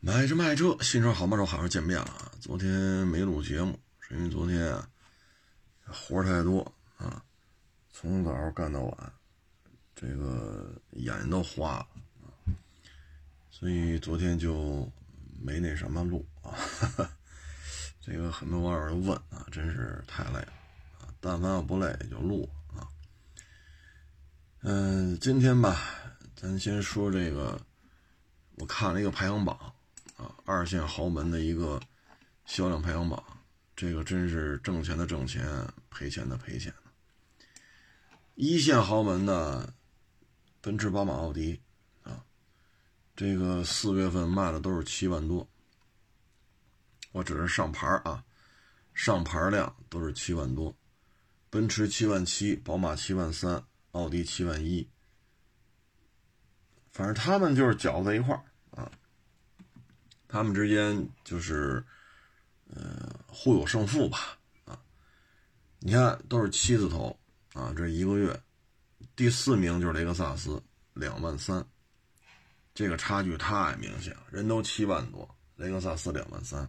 买车卖车，新车好卖车，好好见面啊！昨天没录节目，是因为昨天啊活太多啊，从早干到晚，这个眼睛都花了啊，所以昨天就没那什么录啊。这个很多网友都问啊，真是太累了啊！但凡要不累就录啊。嗯，今天吧，咱先说这个，我看了一个排行榜。啊，二线豪门的一个销量排行榜，这个真是挣钱的挣钱，赔钱的赔钱。一线豪门的奔驰、宝马、奥迪啊，这个四月份卖的都是七万多。我只是上牌啊，上牌量都是七万多，奔驰七万七，宝马七万三，奥迪七万一。反正他们就是搅在一块儿。他们之间就是，呃，互有胜负吧，啊，你看都是七字头，啊，这一个月，第四名就是雷克萨斯两万三，这个差距太明显了，人都七万多，雷克萨斯两万三，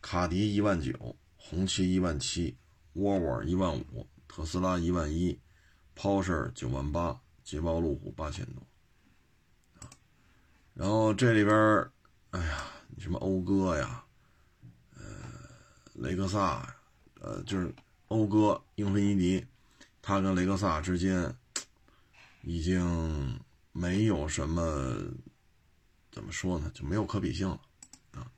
卡迪一万九，红旗一万七，沃尔沃一万五，特斯拉一万一，Porsche 九万八，捷豹路虎八千多，啊，然后这里边。哎呀，你什么讴歌呀，呃，雷克萨，呃，就是讴歌、英菲尼迪，它跟雷克萨之间已经没有什么怎么说呢，就没有可比性了啊。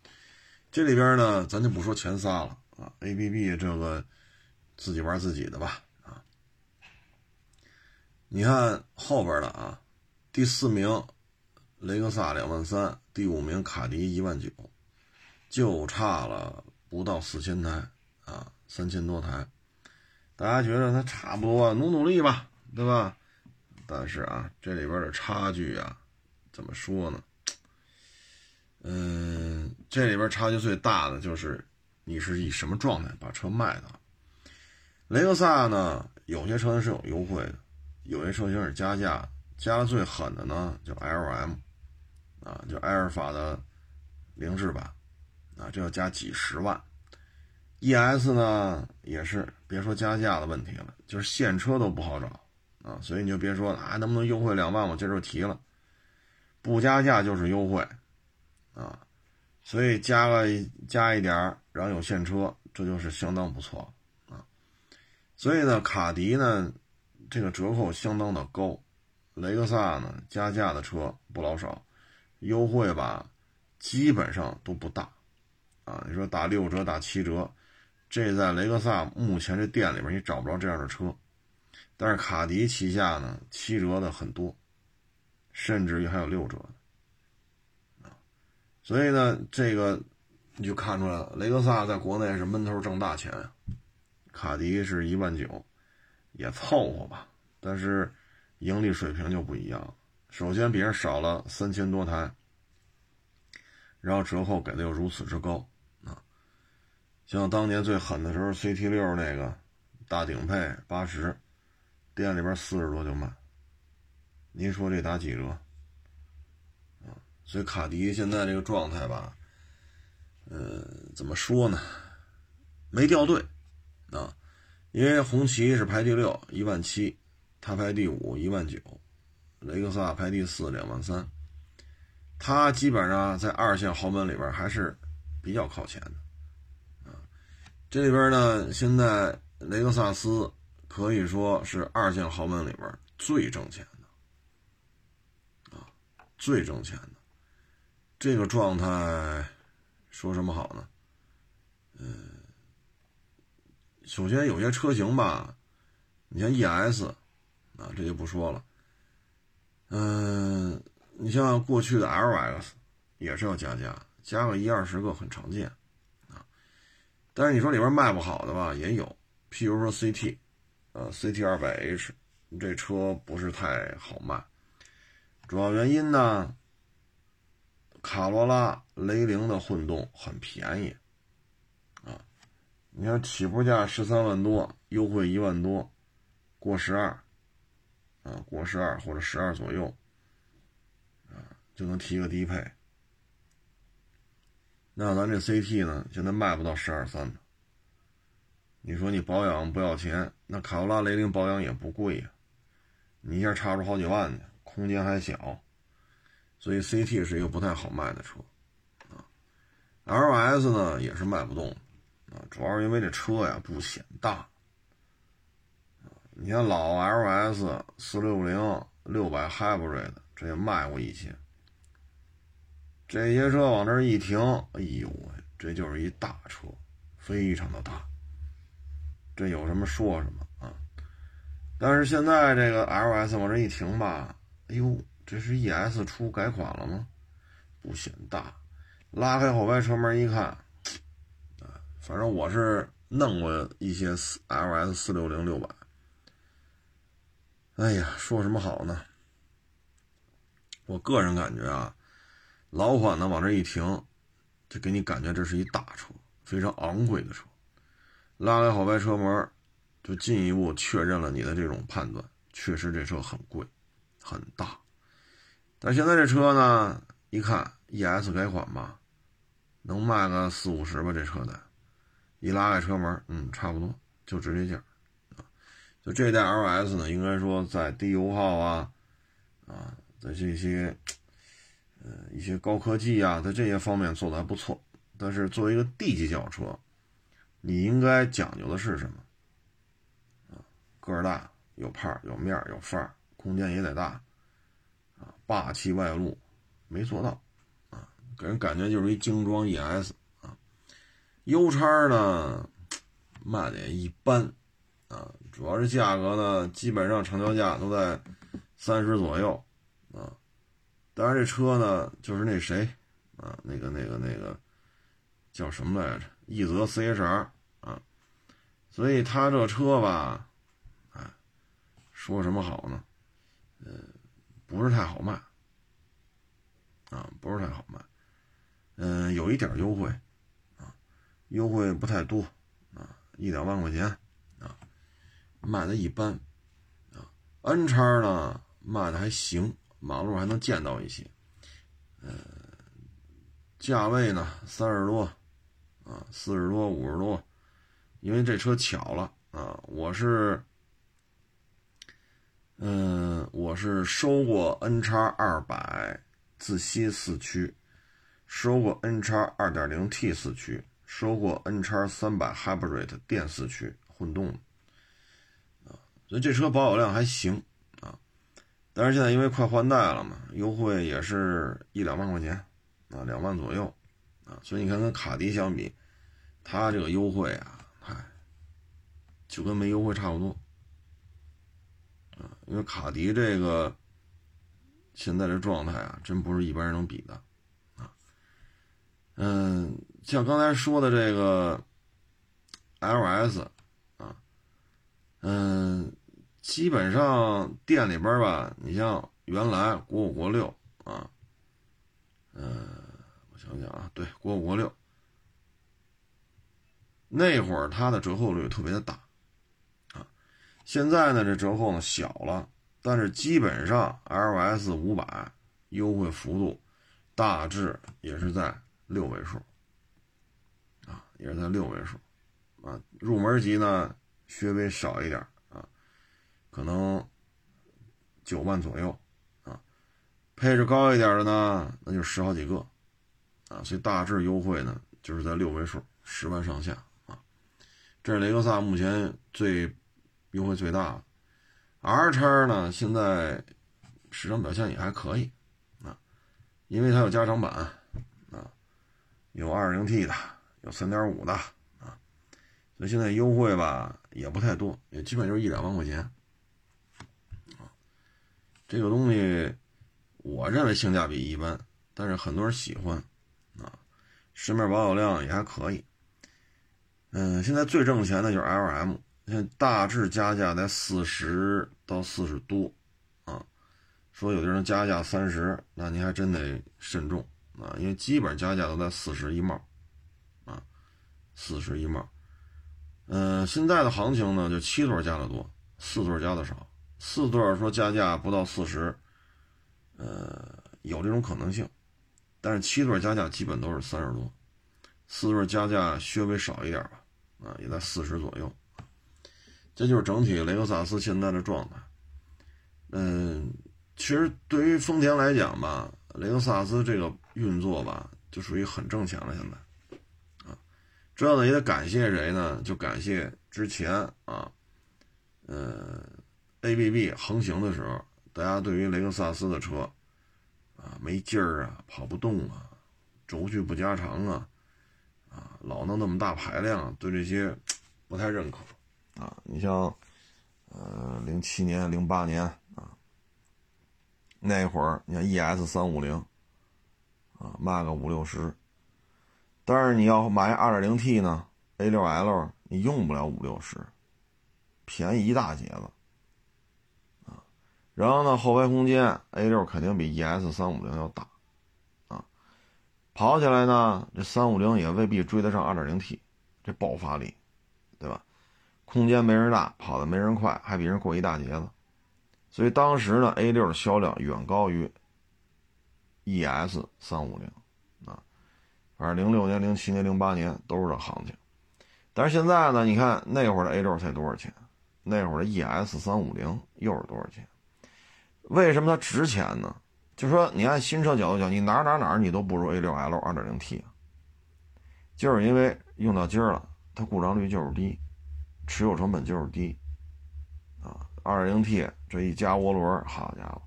这里边呢，咱就不说前仨了啊，A B B 这个自己玩自己的吧啊。你看后边的啊，第四名。雷克萨两万三，第五名卡迪一万九，就差了不到四千台啊，三千多台。大家觉得它差不多，努努力吧，对吧？但是啊，这里边的差距啊，怎么说呢？嗯，这里边差距最大的就是你是以什么状态把车卖的。雷克萨呢，有些车型是有优惠的，有些车型是加价，加的最狠的呢叫 L M。啊，就埃尔法的凌志版，啊，这要加几十万。ES 呢也是，别说加价的问题了，就是现车都不好找啊，所以你就别说了啊，能不能优惠两万？我今儿就提了，不加价就是优惠啊，所以加了加一点然后有现车，这就是相当不错啊。所以呢，卡迪呢这个折扣相当的高，雷克萨呢加价的车不老少。优惠吧，基本上都不大，啊，你说打六折、打七折，这在雷克萨目前这店里边你找不着这样的车，但是卡迪旗下呢，七折的很多，甚至于还有六折的，啊，所以呢，这个你就看出来了，雷克萨在国内是闷头挣大钱，卡迪是一万九，也凑合吧，但是盈利水平就不一样。首先，比人少了三千多台，然后折扣给的又如此之高啊！像当年最狠的时候，CT 六那个大顶配八十，店里边四十多就卖，您说这打几折啊？所以卡迪现在这个状态吧，呃，怎么说呢？没掉队啊，因为红旗是排第六，一万七，他排第五，一万九。雷克萨排第四，两万三，它基本上在二线豪门里边还是比较靠前的，啊，这里边呢，现在雷克萨斯可以说是二线豪门里边最挣钱的，啊，最挣钱的，这个状态说什么好呢？嗯，首先有些车型吧，你像 ES，啊，这就不说了。嗯，你像过去的 LX 也是要加价，加个一二十个很常见啊。但是你说里边卖不好的吧，也有，譬如说 CT，呃，CT 二百 H 这车不是太好卖，主要原因呢，卡罗拉、雷凌的混动很便宜啊。你看起步价十三万多，优惠一万多，过十二。啊，过十二或者十二左右，啊，就能提个低配，那咱这 CT 呢，现在卖不到十二三的。你说你保养不要钱，那卡罗拉、雷凌保养也不贵呀，你一下差出好几万去，空间还小，所以 CT 是一个不太好卖的车啊。LS 呢也是卖不动啊，主要是因为这车呀不显大。你看老 LS 四六零六百 Hybrid，这也卖过一些。这些车往这一停，哎呦喂，这就是一大车，非常的大。这有什么说什么啊？但是现在这个 LS 往这一停吧，哎呦，这是 ES 出改款了吗？不显大。拉开后排车门一看，反正我是弄过一些 LS 四六零六百。哎呀，说什么好呢？我个人感觉啊，老款的往这一停，就给你感觉这是一大车，非常昂贵的车。拉开后排车门，就进一步确认了你的这种判断，确实这车很贵，很大。但现在这车呢，一看 ES 改款吧，能卖个四五十吧？这车的，一拉开车门，嗯，差不多就值这价。就这代 LS 呢，应该说在低油耗啊，啊，在这些，呃，一些高科技啊，在这些方面做的还不错。但是作为一个 D 级轿车，你应该讲究的是什么？啊，个儿大，有派有面儿有范儿，空间也得大，啊，霸气外露，没做到，啊，给人感觉就是一精装 ES 啊。U 叉呢，卖的也一般。啊，主要是价格呢，基本上成交价都在三十左右，啊，当然这车呢，就是那谁，啊，那个那个那个叫什么来着？奕泽 CHR 啊，所以他这车吧，哎，说什么好呢？呃，不是太好卖，啊，不是太好卖，嗯，有一点优惠，啊，优惠不太多，啊，一两万块钱。卖的一般，啊，N 叉呢卖的还行，马路还能见到一些，呃，价位呢三十多，啊，四十多五十多，因为这车巧了啊，我是，嗯，我是收过 N 叉二百自吸四驱，收过 N 叉二点零 T 四驱，收过 N 叉三百 Hybrid 电四驱混动。所以这车保有量还行啊，但是现在因为快换代了嘛，优惠也是一两万块钱啊，两万左右啊，所以你看跟卡迪相比，它这个优惠啊，嗨，就跟没优惠差不多啊，因为卡迪这个现在这状态啊，真不是一般人能比的啊。嗯，像刚才说的这个 LS 啊，嗯。基本上店里边吧，你像原来国五国六啊，嗯，我想想啊，对，国五国六那会儿它的折扣率特别的大啊，现在呢这折扣呢小了，但是基本上 LS 五百优惠幅度大致也是在六位数啊，也是在六位数啊，入门级呢稍微少一点。可能九万左右啊，配置高一点的呢，那就十好几个啊，所以大致优惠呢就是在六位数，十万上下啊。这是雷克萨目前最优惠最大的。R 叉呢，现在市场表现也还可以啊，因为它有加长版啊，有 2.0T 的，有3.5的啊，所以现在优惠吧也不太多，也基本就是一两万块钱。这个东西，我认为性价比一般，但是很多人喜欢，啊，市面保有量也还可以。嗯，现在最挣钱的就是 L M，现在大致加价在四十到四十多，啊，说有的人加价三十，那您还真得慎重啊，因为基本加价都在四十一帽，啊，四十一帽。嗯，现在的行情呢，就七座加的多，四座加的少。四座说加价不到四十，呃，有这种可能性，但是七座加价基本都是三十多，四座加价稍微少一点吧，啊，也在四十左右。这就是整体雷克萨斯现在的状态。嗯，其实对于丰田来讲吧，雷克萨斯这个运作吧，就属于很挣钱了。现在，啊，这样呢也得感谢谁呢？就感谢之前啊，呃，ABB 横行的时候，大家对于雷克萨斯的车啊没劲儿啊，跑不动啊，轴距不加长啊。啊，老弄那么大排量，对这些不太认可啊。你像，呃，零七年、零八年啊，那会儿你像 ES 三五零啊，卖个五六十，但是你要买二点零 T 呢，A 六 L 你用不了五六十，便宜一大截子。然后呢，后排空间 A 六肯定比 ES 三五零要大。啊跑起来呢，这三五零也未必追得上二点零 T，这爆发力，对吧？空间没人大，跑的没人快，还比人过一大截子。所以当时呢，A 六的销量远高于 ES 三五零啊。反正零六年、零七年、零八年都是这行情。但是现在呢，你看那会儿的 A 六才多少钱？那会儿的 ES 三五零又是多少钱？为什么它值钱呢？就说你按新车角度讲，你哪哪哪你都不如 A6L 2.0T，就是因为用到今儿了，它故障率就是低，持有成本就是低，啊，2.0T 这一加涡轮，好家伙，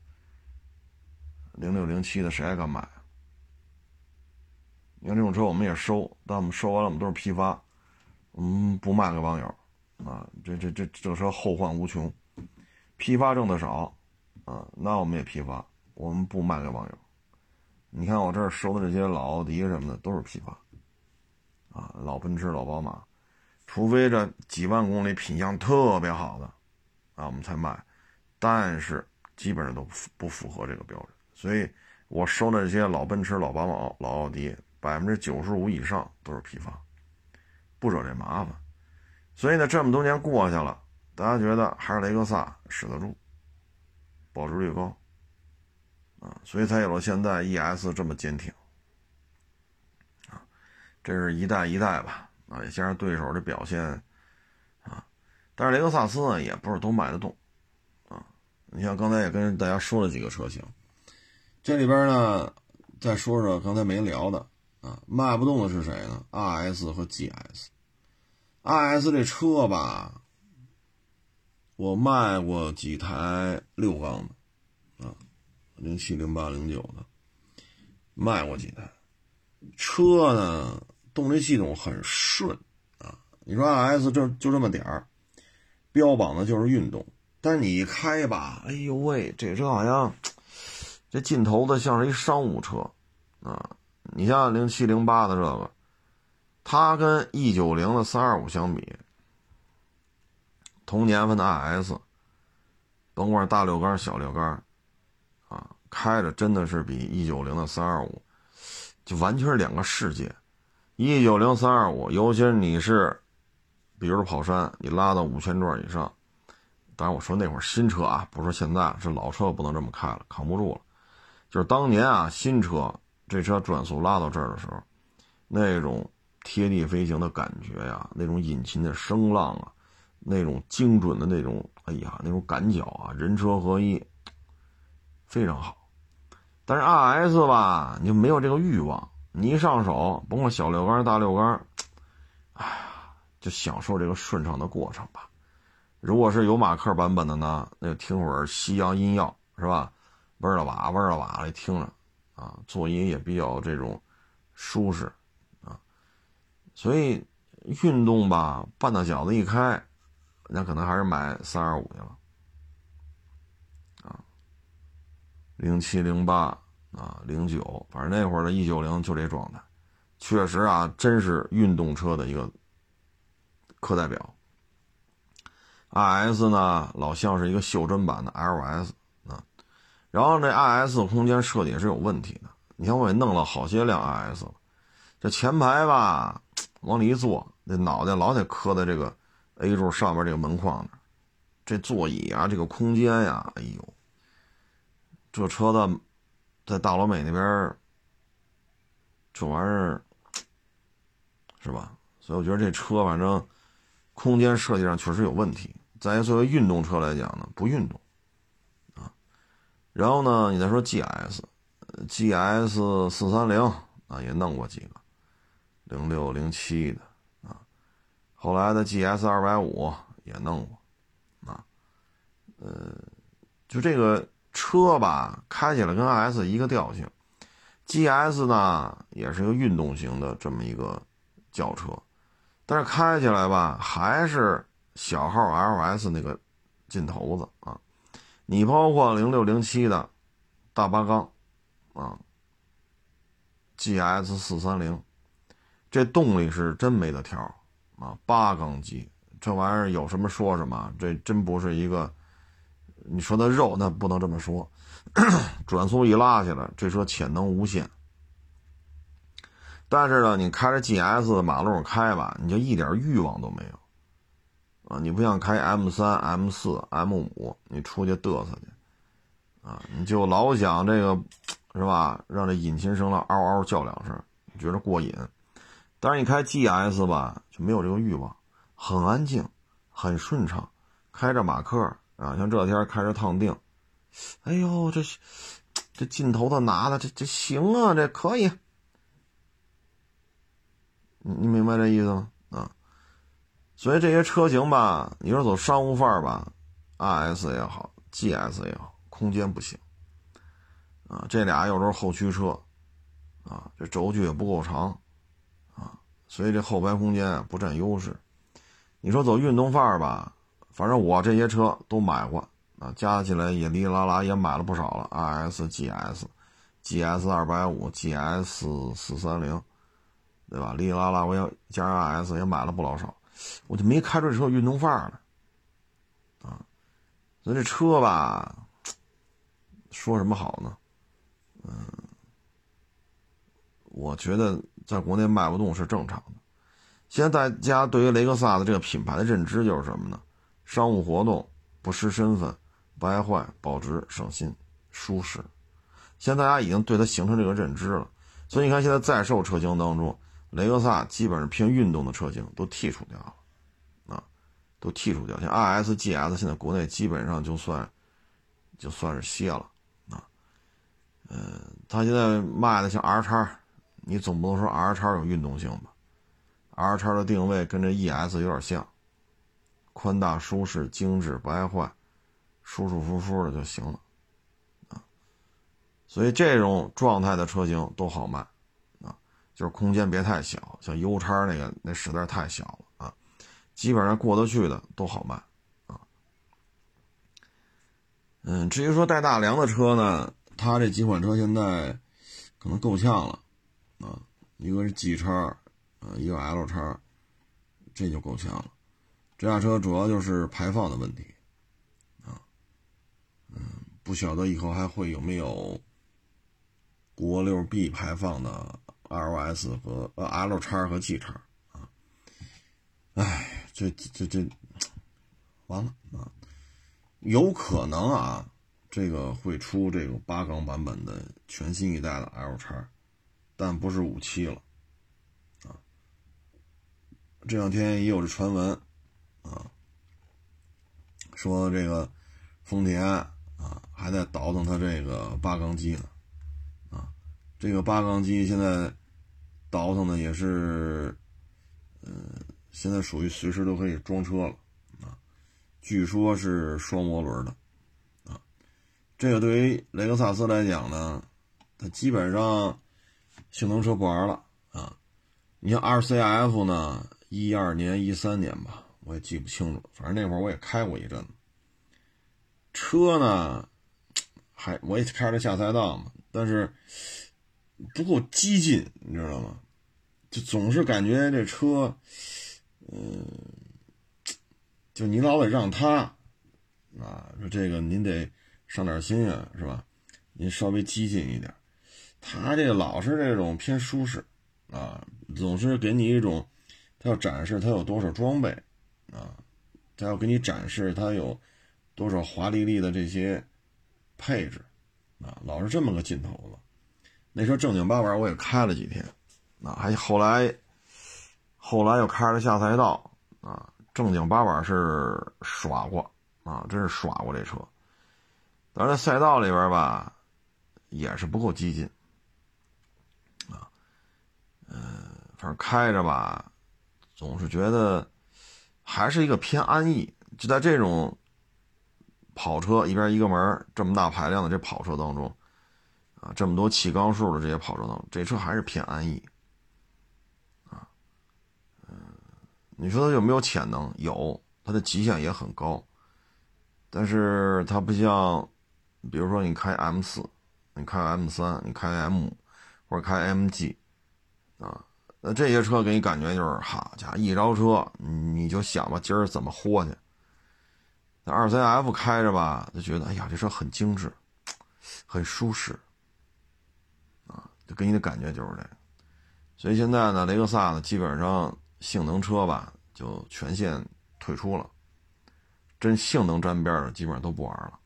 零六零七的谁还敢买？你看这种车我们也收，但我们收完了我们都是批发，我们不卖给网友，啊，这这这这车后患无穷，批发挣的少，啊，那我们也批发。我们不卖给网友，你看我这儿收的这些老奥迪什么的都是批发，啊，老奔驰、老宝马，除非这几万公里品相特别好的，啊，我们才卖，但是基本上都不符合这个标准，所以我收的这些老奔驰、老宝马、老奥迪，百分之九十五以上都是批发，不惹这麻烦，所以呢，这么多年过去了，大家觉得还是雷克萨使得住，保值率高。啊，所以才有了现在 ES 这么坚挺，啊，这是一代一代吧，啊，也加上对手的表现，啊，但是雷克萨斯呢也不是都卖得动，啊，你像刚才也跟大家说了几个车型，这里边呢再说说刚才没聊的，啊，卖不动的是谁呢？RS 和 GS，RS 这车吧，我卖过几台六缸的。啊零七、零八、零九的卖过几台车呢？动力系统很顺啊！你说 RS 这就这么点儿，标榜的就是运动，但你一开吧，哎呦喂，这车好像这劲头子像是一商务车啊！你像零七、零八的这个，它跟 E 九零的三二五相比，同年份的 RS，甭管大六缸、小六缸。啊开着真的是比一九零的三二五，就完全是两个世界。一九零三二五，尤其是你是，比如跑山，你拉到五千转以上，当然我说那会儿新车啊，不是现在，是老车不能这么开了，扛不住了。就是当年啊，新车这车转速拉到这儿的时候，那种贴地飞行的感觉呀，那种引擎的声浪啊，那种精准的那种，哎呀，那种感脚啊，人车合一，非常好。但是 R S 吧，你就没有这个欲望。你一上手，甭管小六缸、大六缸，哎呀，就享受这个顺畅的过程吧。如果是有马克版本的呢，那就听会儿西洋音乐，是吧？嗡了哇，嗡了哇的听着，啊，座椅也比较这种舒适啊。所以运动吧，半大小子一开，那可能还是买三二五去了。啊零七零八啊，零九，反正那会儿的 E 九零就这状态，确实啊，真是运动车的一个课代表。RS 呢，老像是一个袖珍版的 LS 啊，然后这 RS 空间设计也是有问题的。你看我也弄了好些辆 RS 了，这前排吧，往里一坐，那脑袋老得磕在这个 A 柱上面这个门框这座椅啊，这个空间呀，哎呦。这车的在大老美那边，这玩意儿是吧？所以我觉得这车反正空间设计上确实有问题。再作为运动车来讲呢，不运动啊。然后呢，你再说 GS，GS 四三零啊，也弄过几个，零六零七的。后来的 GS 二百五也弄过啊。呃，就这个车吧，开起来跟 S 一个调性。GS 呢，也是一个运动型的这么一个轿车，但是开起来吧，还是。小号 LS 那个劲头子啊，你包括零六零七的大八缸啊，GS 四三零，这动力是真没得挑啊，八缸机这玩意儿有什么说什么，这真不是一个，你说的肉那不能这么说，转速一拉起来，这车潜能无限。但是呢，你开着 GS 马路上开吧，你就一点欲望都没有。啊，你不想开 M 三、M 四、M 五，你出去嘚瑟去，啊，你就老想这个，是吧？让这引擎声了嗷嗷叫两声，你觉得过瘾。但是你开 GS 吧，就没有这个欲望，很安静，很顺畅。开着马克啊，像这天开着烫定，哎呦，这这劲头子拿的这这行啊，这可以。你你明白这意思吗？啊？所以这些车型吧，你说走商务范儿吧，RS 也好，GS 也好，空间不行啊。这俩又是后驱车啊，这轴距也不够长，所以这后排空间不占优势。你说走运动范儿吧，反正我这些车都买过啊，加起来也哩哩啦啦也买了不少了，RS、GS、GS 二百五、GS 四三零，对吧？哩哩啦啦我也加上 RS 也买了不老少。我就没开出这车运动范儿来，啊，所以这车吧，说什么好呢？嗯，我觉得在国内卖不动是正常的。现在大家对于雷克萨斯这个品牌的认知就是什么呢？商务活动不失身份，不爱坏，保值省心，舒适。现在大家已经对它形成这个认知了，所以你看现在在售车型当中。雷克萨基本上偏运动的车型都剔除掉了，啊，都剔除掉。像 RS、GS 现在国内基本上就算，就算是歇了，啊，嗯，他现在卖的像 R 叉，你总不能说 R 叉有运动性吧？R 叉的定位跟这 ES 有点像，宽大、舒适、精致、不爱坏，舒舒服服的就行了，啊，所以这种状态的车型都好卖啊。就是空间别太小，像 U 叉那个那实在太小了啊，基本上过得去的都好卖啊。嗯，至于说带大梁的车呢，它这几款车现在可能够呛了啊，一个是 G 叉啊，一个 L 叉，这就够呛了。这辆车主要就是排放的问题啊，嗯，不晓得以后还会有没有国六 B 排放的。L S 和呃 L 叉和 G 叉啊，哎，这这这完了啊！有可能啊，这个会出这个八缸版本的全新一代的 L 叉，但不是五七了啊。这两天也有这传闻啊，说这个丰田啊还在倒腾它这个八缸机呢。这个八缸机现在倒腾的也是，嗯，现在属于随时都可以装车了啊。据说是双涡轮的啊。这个对于雷克萨斯来讲呢，它基本上性能车不玩了啊。你像 RCF 呢，一二年、一三年吧，我也记不清楚，反正那会儿我也开过一阵子。车呢，还我也开着下赛道嘛，但是。不够激进，你知道吗？就总是感觉这车，嗯，就你老得让他啊，说这个您得上点心啊，是吧？您稍微激进一点，他这个老是这种偏舒适啊，总是给你一种他要展示他有多少装备啊，他要给你展示他有多少华丽丽的这些配置啊，老是这么个劲头子。那车正经八百，我也开了几天，啊，还后来，后来又开了下赛道啊，正经八百是耍过啊，真是耍过这车。但是在赛道里边吧，也是不够激进。嗯，反正开着吧，总是觉得还是一个偏安逸。就在这种跑车一边一个门这么大排量的这跑车当中。啊，这么多气缸数的这些跑车当中，这车还是偏安逸，啊，嗯，你说它有没有潜能？有，它的极限也很高，但是它不像，比如说你开 M 四，你开 M 三，你开 M 或者开 MG，啊，那这些车给你感觉就是，好家伙，一着车你就想吧，今儿怎么豁去？那二 CF 开着吧，就觉得，哎呀，这车很精致，很舒适。啊就给你的感觉就是这个，所以现在呢，雷克萨呢，基本上性能车吧，就全线退出了，真性能沾边的基本上都不玩了，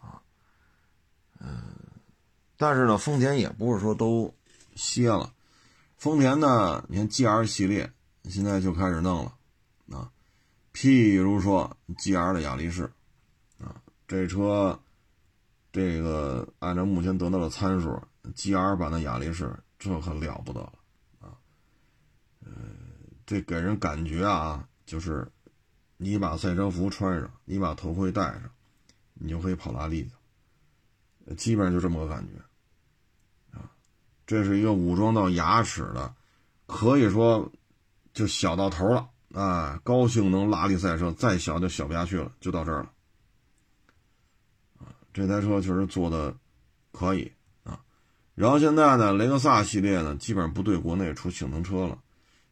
啊，嗯，但是呢，丰田也不是说都歇了，丰田呢，你看 GR 系列现在就开始弄了，啊，譬如说 GR 的雅力士，啊，这车，这个按照目前得到的参数。G R 版的雅力士，这可了不得了啊！呃，这给人感觉啊，就是你把赛车服穿上，你把头盔戴上，你就可以跑拉力去，基本上就这么个感觉。这是一个武装到牙齿的，可以说就小到头了啊！高性能拉力赛车，再小就小不下去了，就到这儿了啊！这台车确实做的可以啊。然后现在呢，雷克萨系列呢，基本上不对国内出性能车了。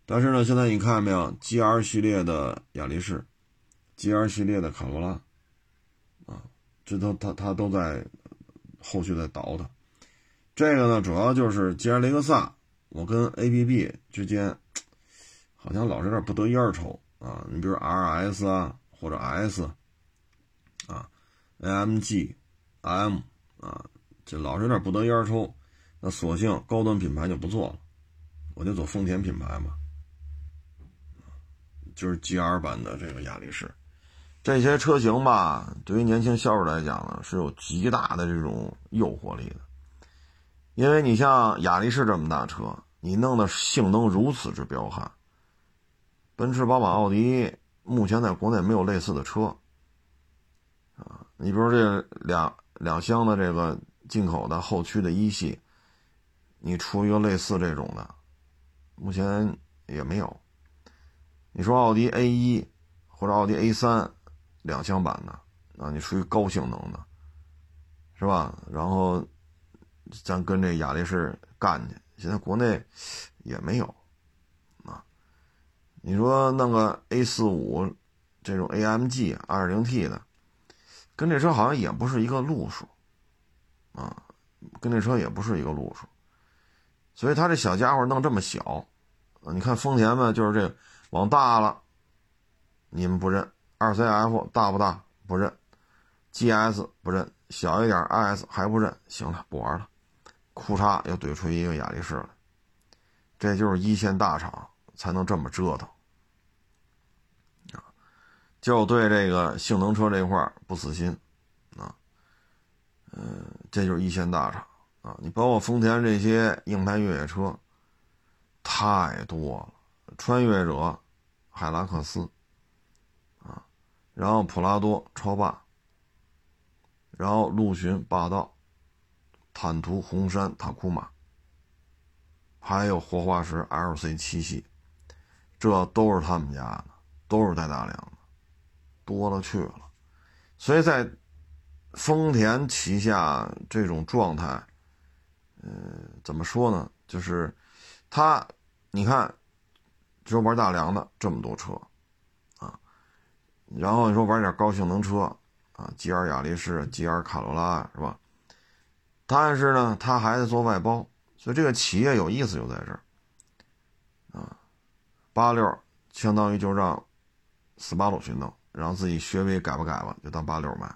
但是呢，现在你看没有，GR 系列的雅力士，GR 系列的卡罗拉，啊，这都他他都在后续在倒腾。这个呢，主要就是既然雷克萨，我跟 ABB 之间好像老是有点不得烟抽啊。你比如 RS 啊，或者 S 啊，AMG M 啊，这老是有点不得烟抽。那索性高端品牌就不做了，我就走丰田品牌嘛，就是 GR 版的这个雅力士，这些车型吧，对于年轻销售来讲呢，是有极大的这种诱惑力的，因为你像雅力士这么大车，你弄的性能如此之彪悍，奔驰、宝马、奥迪目前在国内没有类似的车，啊，你比如这两两厢的这个进口的后驱的一系。你出一个类似这种的，目前也没有。你说奥迪 A 一或者奥迪 A 三两厢版的啊，你属于高性能的，是吧？然后咱跟这雅力士干去，现在国内也没有啊。你说弄个 A 四五这种 AMG 二点零 T 的，跟这车好像也不是一个路数啊，跟这车也不是一个路数。所以他这小家伙弄这么小，你看丰田嘛，就是这往大了，你们不认；二 CF 大不大不认；GS 不认，小一点 IS 还不认。行了，不玩了，库嚓又怼出一个雅力士来。这就是一线大厂才能这么折腾啊！就对这个性能车这块不死心啊，嗯，这就是一线大厂。啊，你包括丰田这些硬派越野车，太多了，穿越者、海拉克斯，啊，然后普拉多超霸，然后陆巡霸道，坦途红山塔库马，还有活化石 LC 七系，这都是他们家的，都是带大梁的，多了去了，所以在丰田旗下这种状态。嗯，怎么说呢？就是他，你看，只有玩大梁的这么多车啊，然后你说玩点高性能车啊，GR 雅力士、GR 卡罗拉是吧？但是呢，他还在做外包，所以这个企业有意思就在这儿啊。八六相当于就让斯巴鲁去弄，然后自己学位改不改吧，就当八六卖。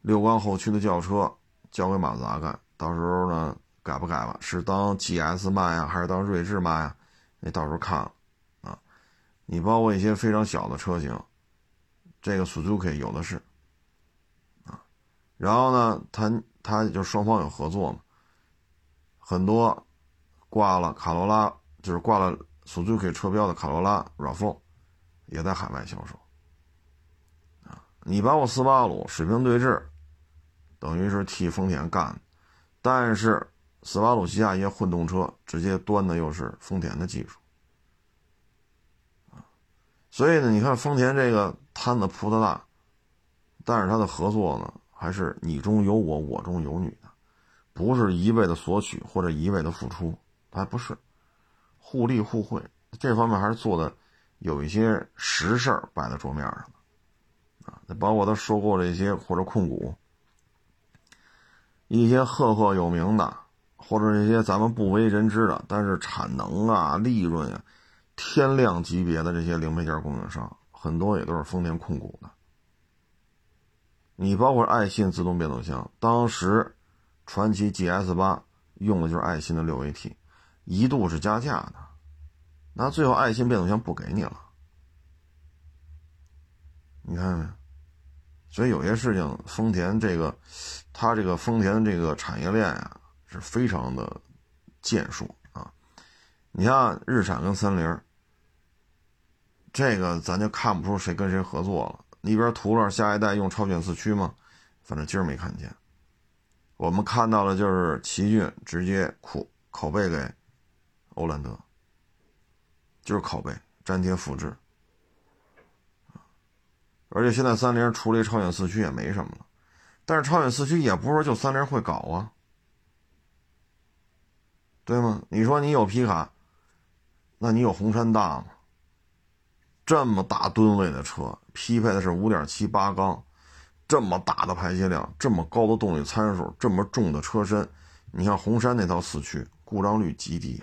六缸后驱的轿车交给马自达干。到时候呢，改不改吧？是当 GS 卖呀，还是当锐志卖呀？那到时候看了啊。你包括一些非常小的车型，这个 Suzuki 有的是，啊，然后呢，他他就双方有合作嘛，很多挂了卡罗拉，就是挂了 Suzuki 车标的卡罗拉 RAV4 也在海外销售，啊，你包括斯巴鲁水平对峙，等于是替丰田干，但是斯巴鲁旗下一些混动车直接端的又是丰田的技术。所以呢，你看丰田这个摊子铺的大，但是它的合作呢，还是你中有我，我中有你的，不是一味的索取或者一味的付出，还不是互利互惠，这方面还是做的有一些实事儿摆在桌面上的啊。包括他收购这些或者控股一些赫赫有名的，或者一些咱们不为人知的，但是产能啊、利润啊。天量级别的这些零配件供应商，很多也都是丰田控股的。你包括爱信自动变速箱，当时传祺 GS 八用的就是爱信的六 AT，一度是加价的，那最后爱信变速箱不给你了。你看没？所以有些事情，丰田这个，它这个丰田这个产业链啊，是非常的健硕啊。你像日产跟三菱。这个咱就看不出谁跟谁合作了。那边途乐下一代用超选四驱吗？反正今儿没看见。我们看到的就是奇骏直接口拷贝给欧蓝德，就是拷贝粘贴复制。而且现在三菱出了超选四驱也没什么了，但是超选四驱也不是就三菱会搞啊，对吗？你说你有皮卡，那你有红山大吗？这么大吨位的车，匹配的是五点七八缸，这么大的排气量，这么高的动力参数，这么重的车身，你看红山那套四驱故障率极低。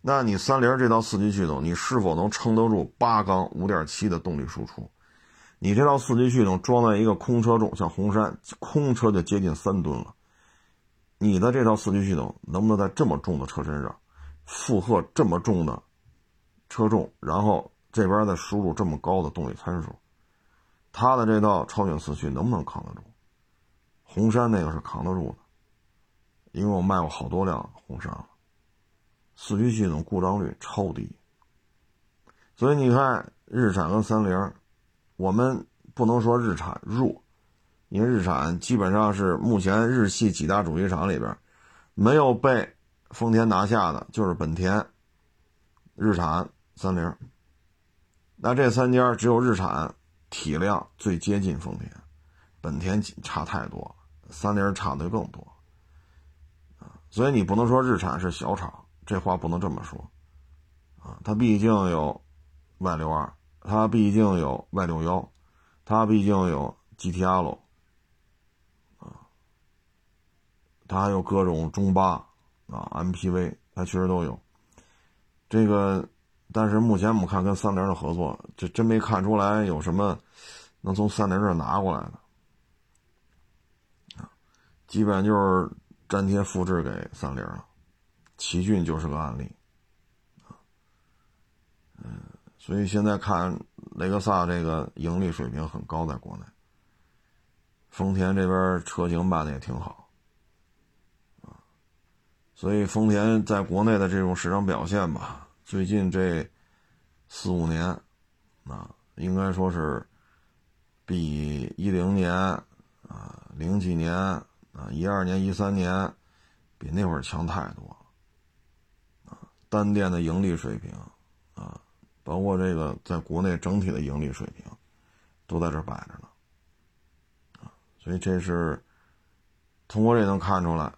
那你三菱这套四驱系统，你是否能撑得住八缸五点七的动力输出？你这套四驱系统装在一个空车重，像红山空车就接近三吨了，你的这套四驱系统能不能在这么重的车身上负荷这么重的？车重，然后这边再输入这么高的动力参数，它的这套超选四驱能不能扛得住？红山那个是扛得住的，因为我卖过好多辆红山了，四驱系统故障率超低。所以你看，日产跟三菱，我们不能说日产弱，因为日产基本上是目前日系几大主机厂里边，没有被丰田拿下的，就是本田、日产。三菱，那这三家只有日产体量最接近丰田，本田差太多，三菱差的更多，啊，所以你不能说日产是小厂，这话不能这么说，啊，它毕竟有 Y 六二，它毕竟有 Y 六幺，它毕竟有 GTL，啊，它还有各种中巴啊 MPV，它确实都有，这个。但是目前我们看跟三菱的合作，这真没看出来有什么能从三菱这拿过来的啊，基本上就是粘贴复制给三菱了。奇骏就是个案例啊，嗯，所以现在看雷克萨这个盈利水平很高，在国内，丰田这边车型卖的也挺好啊，所以丰田在国内的这种市场表现吧。最近这四五年，啊，应该说是比一零年啊、零几年啊、一二年、一三年比那会儿强太多了。啊，单店的盈利水平啊，包括这个在国内整体的盈利水平，都在这摆着呢。啊，所以这是通过这能看出来，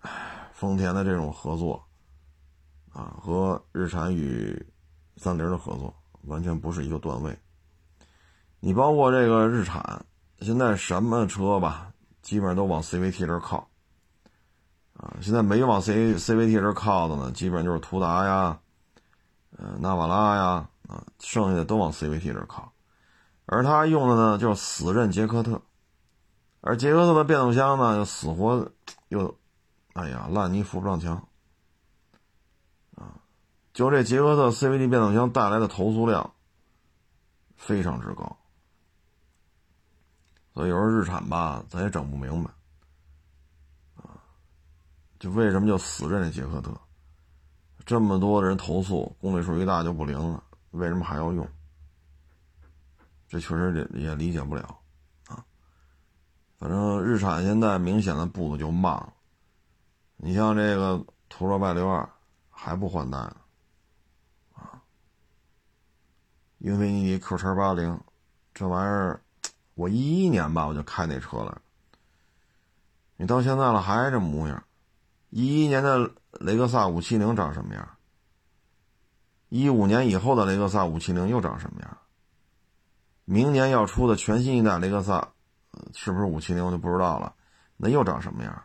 丰田的这种合作。啊，和日产与三菱的合作完全不是一个段位。你包括这个日产，现在什么车吧，基本上都往 CVT 这靠。啊，现在没往 C CVT 这靠的呢，基本上就是途达呀，呃，纳瓦拉呀，啊，剩下的都往 CVT 这靠。而他用的呢，就是死认杰克特，而杰克特的变速箱呢，又死活又，哎呀，烂泥扶不上墙。就这杰克特 CVT 变速箱带来的投诉量非常之高，所以有时候日产吧，咱也整不明白，啊，就为什么就死认这杰克特？这么多的人投诉，公里数一大就不灵了，为什么还要用？这确实也也理解不了，啊，反正日产现在明显的步子就慢了。你像这个途乐 Y 六二还不换代呢，啊，英菲尼迪 Q 叉八零这玩意儿，我一一年吧我就开那车了，你到现在了还这模样，一一年的雷克萨五七零长什么样？一五年以后的雷克萨五七零又长什么样？明年要出的全新一代雷克萨，是不是五七零我就不知道了，那又长什么样？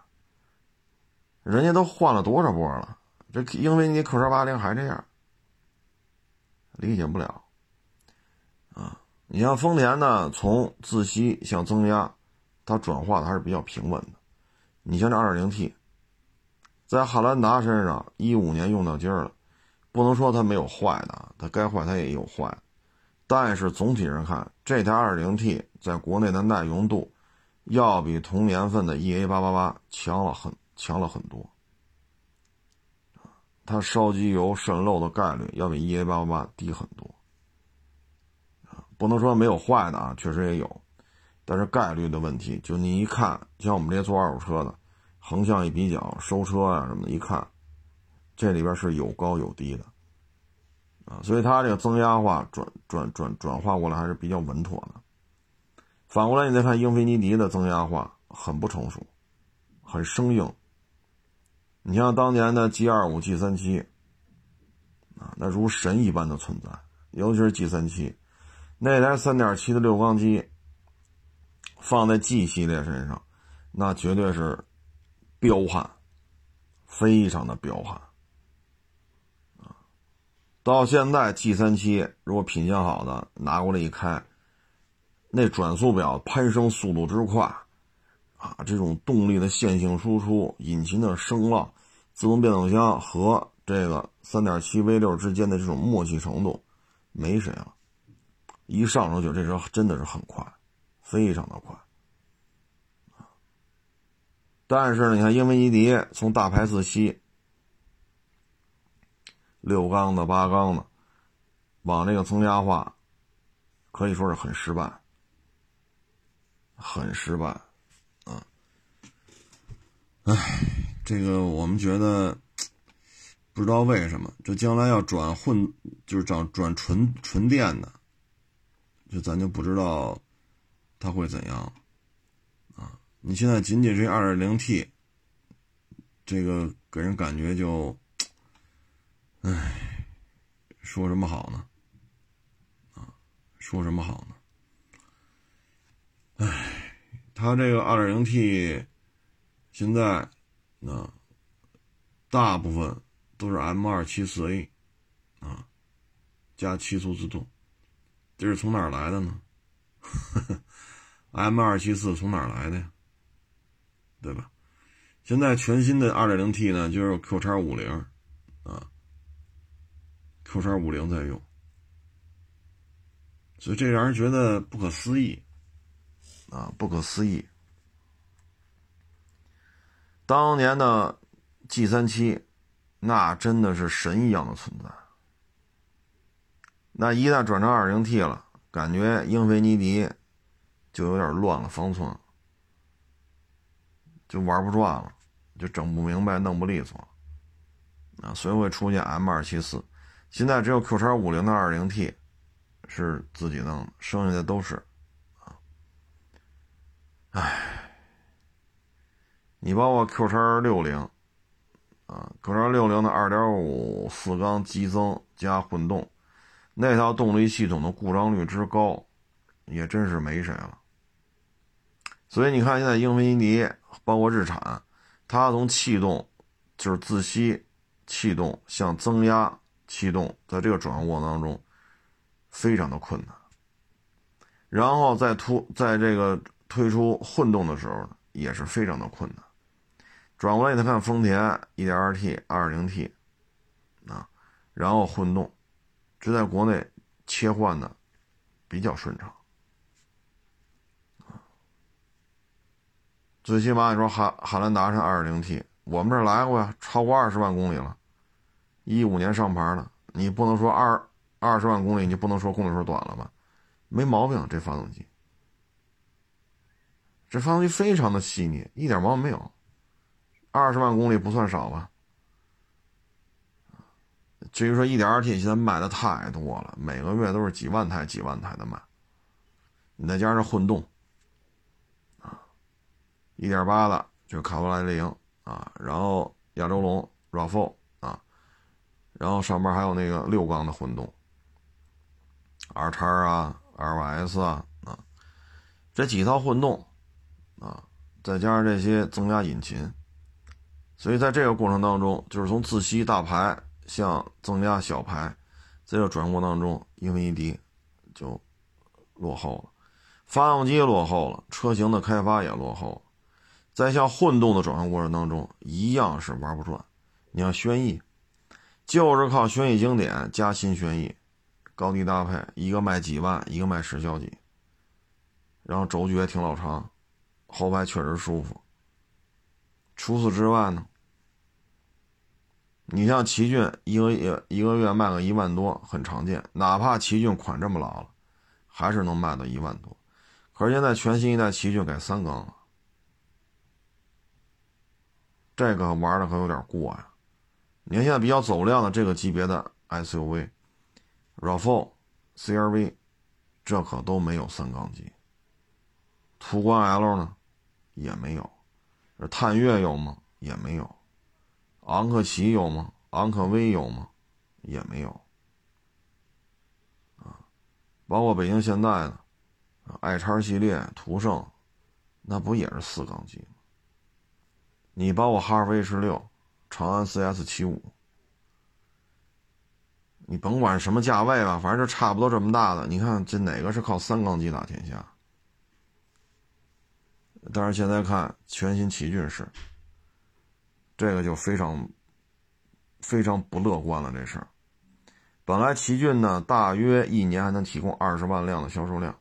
人家都换了多少波了？这英菲尼迪 Q 叉八零还这样，理解不了。你像丰田呢，从自吸向增压，它转化的还是比较平稳的。你像这 2.0T，在汉兰达身上，一五年用到今儿了，不能说它没有坏的啊，它该坏它也有坏，但是总体上看，这台 2.0T 在国内的耐用度，要比同年份的 EA888 强了很。强了很多，它烧机油渗漏的概率要比 EA888 低很多，不能说没有坏的啊，确实也有，但是概率的问题，就你一看，像我们这些做二手车的，横向一比较，收车啊什么的，一看，这里边是有高有低的，啊，所以它这个增压化转转转转化过来还是比较稳妥的。反过来你再看英菲尼迪的增压化，很不成熟，很生硬。你像当年的 G 二五、G 三七，啊，那如神一般的存在，尤其是 G 三七，那台三点七的六缸机，放在 G 系列身上，那绝对是彪悍，非常的彪悍，啊，到现在 G 三七如果品相好的拿过来一开，那转速表攀升速度之快。啊，这种动力的线性输出、引擎的声浪、自动变速箱和这个3.7 V6 之间的这种默契程度，没谁了。一上手就这车真的是很快，非常的快。但是呢，你看英菲尼迪从大排自吸、六缸的、八缸的，往这个增压化，可以说是很失败，很失败。啊唉，这个我们觉得不知道为什么，这将来要转混，就是转转纯纯电的，就咱就不知道它会怎样啊！你现在仅仅是二点零 T，这个给人感觉就，唉，说什么好呢？啊，说什么好呢？唉，它这个二点零 T。现在，啊，大部分都是 M 二七四 A，啊，加七速自动，这是从哪儿来的呢？M 二七四从哪儿来的呀？对吧？现在全新的二点零 T 呢，就是 Q 叉五零，啊，Q 叉五零在用，所以这让人觉得不可思议，啊，不可思议。当年的 G 三七，那真的是神一样的存在。那一旦转成二零 T 了，感觉英菲尼迪就有点乱了方寸，就玩不转了，就整不明白，弄不利索。啊，所以会出现 M 二七四。现在只有 Q 叉五零的二零 T 是自己弄的，剩下的都是啊，唉。你包括 Q 叉六零，啊，Q 叉六零的二点五四缸激增加混动，那套动力系统的故障率之高，也真是没谁了。所以你看，现在英菲尼迪包括日产，它从气动就是自吸气动向增压气动，在这个转换过程当中，非常的困难。然后在突在这个推出混动的时候呢，也是非常的困难。转过来，再看丰田 1.2T、2.0T，啊，然后混动，这在国内切换的比较顺畅。最起码你说汉汉兰达是二点零 T，我们这来过呀，超过二十万公里了，一五年上牌的，你不能说二二十万公里，你不能说公里数短了吧？没毛病，这发动机，这发动机非常的细腻，一点毛病没有，二十万公里不算少吧？至于说一点二 T，现在卖的太多了，每个月都是几万台、几万台的卖，你再加上混动。一点八的就是卡罗拉雷凌啊，然后亚洲龙 RAV4 啊，然后上面还有那个六缸的混动，R 叉啊，LS 啊啊，这几套混动啊，再加上这些增压引擎，所以在这个过程当中，就是从自吸大排向增压小排，在这转过当中，英菲尼迪就落后了，发动机落后了，车型的开发也落后了。在向混动的转换过程当中，一样是玩不转。你像轩逸，就是靠轩逸经典加新轩逸，高低搭配，一个卖几万，一个卖十小几。然后轴距也挺老长，后排确实舒服。除此之外呢，你像奇骏，一个月一个月卖个一万多，很常见。哪怕奇骏款这么老了，还是能卖到一万多。可是现在全新一代奇骏改三缸了。这个玩的可有点过呀！你看现在比较走量的这个级别的 SUV，RAV4、CR-V，这可都没有三缸机。途观 L 呢，也没有。探岳有吗？也没有。昂克旗有吗？昂克威有吗？也没有。啊，包括北京现代的，爱叉系列、途胜，那不也是四缸机吗？你包括哈弗 H 六、长安 CS 七五，你甭管什么价位吧，反正就差不多这么大的。你看这哪个是靠三缸机打天下？但是现在看全新奇骏是，这个就非常非常不乐观了。这事儿，本来奇骏呢，大约一年还能提供二十万辆的销售量。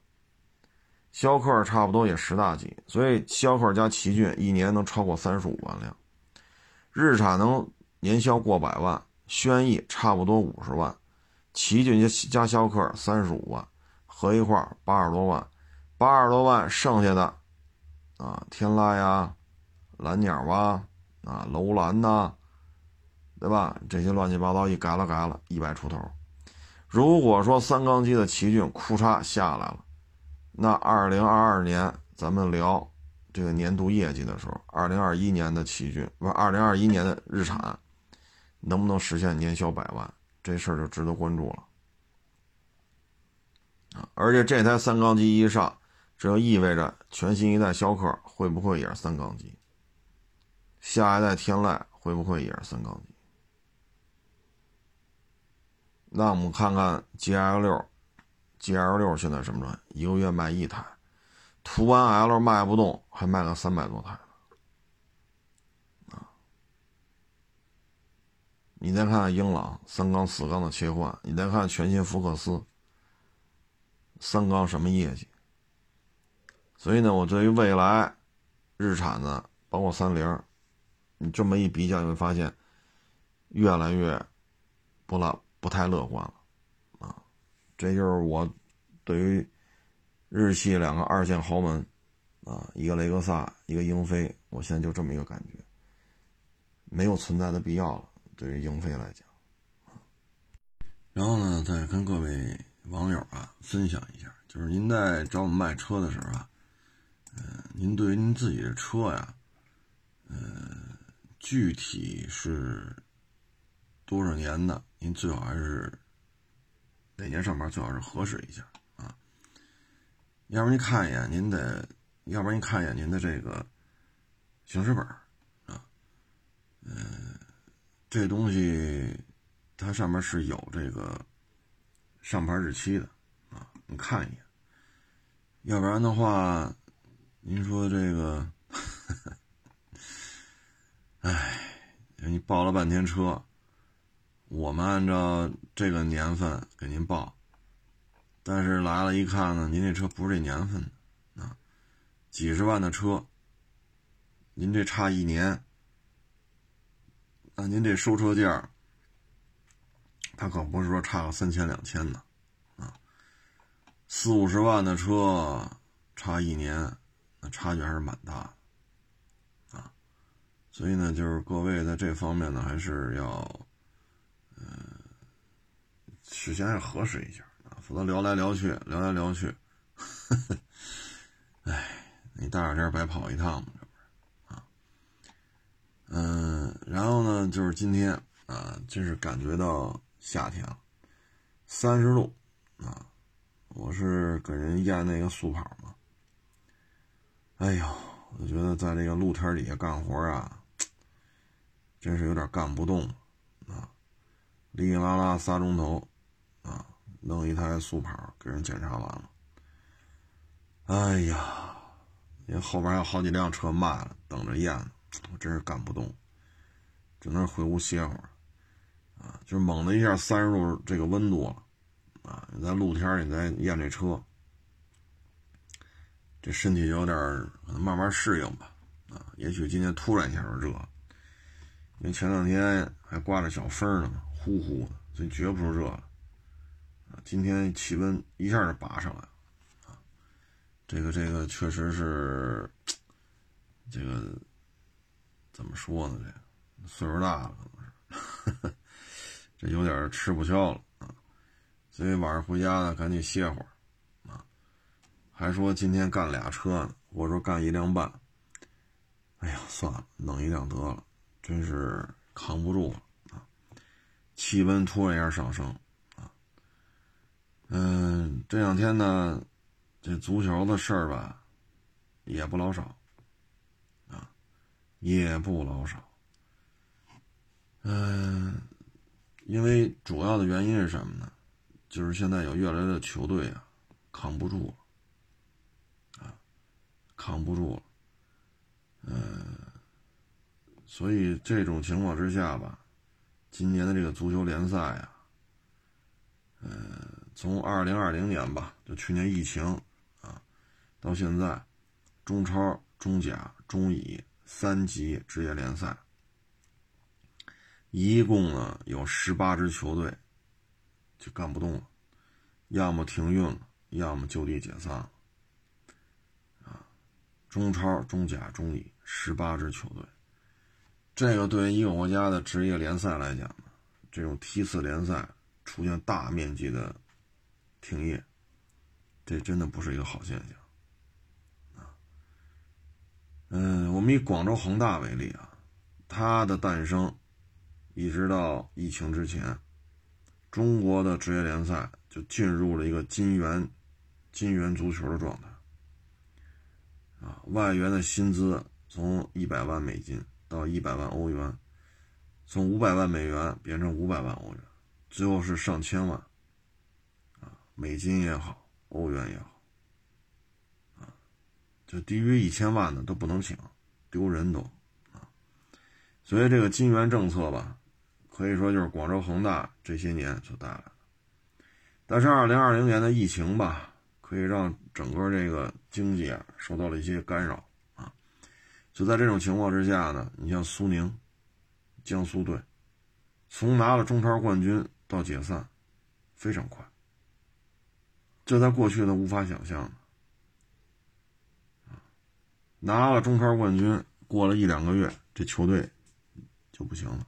逍客差不多也十大几，所以逍客加奇骏一年能超过三十五万辆，日产能年销过百万，轩逸差不多五十万，奇骏加加逍客三十五万，合一块八十多万，八十多万剩下的啊，天籁呀、蓝鸟啊、啊楼兰呐，对吧？这些乱七八糟一改了改了，一百出头。如果说三缸机的奇骏库嚓下来了。那二零二二年咱们聊这个年度业绩的时候，二零二一年的奇骏不是二零二一年的日产，能不能实现年销百万？这事儿就值得关注了啊！而且这台三缸机一上，这就意味着全新一代逍客会不会也是三缸机？下一代天籁会不会也是三缸机？那我们看看 GL 六。G L 六现在什么状态？一个月卖一台，途安 L 卖不动，还卖个三百多台呢。啊！你再看看英朗三缸四缸的切换，你再看全新福克斯三缸什么业绩？所以呢，我对于未来日产的，包括三菱，你这么一比较，你会发现越来越不乐不太乐观了啊。这就是我对于日系两个二线豪门啊，一个雷克萨，一个英菲，我现在就这么一个感觉，没有存在的必要了。对于英菲来讲，然后呢，再跟各位网友啊分享一下，就是您在找我们卖车的时候啊，呃，您对于您自己的车呀，呃，具体是多少年的，您最好还是。哪年上班最好是核实一下啊，要不然您看一眼您的，要不然您看一眼您的这个行驶本啊，嗯，这东西它上面是有这个上牌日期的啊，你看一眼，要不然的话，您说这个，哎，你报了半天车，我们按照这个年份给您报，但是来了一看呢，您这车不是这年份的啊，几十万的车，您这差一年，那您这收车价，他可不是说差个三千两千的啊，四五十万的车差一年，那差距还是蛮大的。所以呢，就是各位在这方面呢，还是要，呃，事先要核实一下啊，否则聊来聊去，聊来聊去，哎，你大热天白跑一趟嘛，这不是啊？嗯，然后呢，就是今天啊，真是感觉到夏天了，三十度啊，我是给人验那个速跑嘛，哎呦，我觉得在这个露天底下干活啊。真是有点干不动了啊！哩哩啦啦仨钟头啊，弄一台速跑给人检查完了。哎呀，因为后边还有好几辆车卖了，等着验呢，我真是干不动，只能回屋歇会儿啊！就猛的一下三十度这个温度了啊！你在露天你再验这车，这身体有点慢慢适应吧啊！也许今天突然一下就热。因为前两天还刮着小风呢，呼呼的，所以绝不出热了。啊，今天气温一下就拔上来了，啊，这个这个确实是，这个怎么说呢？这个岁数大了，可能是，这有点吃不消了啊。所以晚上回家呢，赶紧歇会儿，啊，还说今天干俩车呢，我说干一辆半。哎呀，算了，弄一辆得了。真是扛不住了啊！气温突然一下上升啊，嗯，这两天呢，这足球的事儿吧，也不老少啊，也不老少。嗯，因为主要的原因是什么呢？就是现在有越来越多球队啊，扛不住了啊，扛不住了，嗯。所以这种情况之下吧，今年的这个足球联赛啊，呃，从二零二零年吧，就去年疫情啊，到现在，中超、中甲、中乙三级职业联赛，一共呢有十八支球队就干不动了，要么停运了，要么就地解散了。啊，中超、中甲、中乙十八支球队。这个对于一个国家的职业联赛来讲，这种梯次联赛出现大面积的停业，这真的不是一个好现象啊。嗯，我们以广州恒大为例啊，它的诞生一直到疫情之前，中国的职业联赛就进入了一个金元金元足球的状态啊，外援的薪资从一百万美金。到一百万欧元，从五百万美元变成五百万欧元，最后是上千万，啊，美金也好，欧元也好，啊，就低于一千万的都不能请，丢人都，啊，所以这个金元政策吧，可以说就是广州恒大这些年所带来的。但是二零二零年的疫情吧，可以让整个这个经济啊受到了一些干扰。就在这种情况之下呢，你像苏宁、江苏队，从拿了中超冠军到解散，非常快。这在过去呢无法想象拿了中超冠军，过了一两个月，这球队就不行了。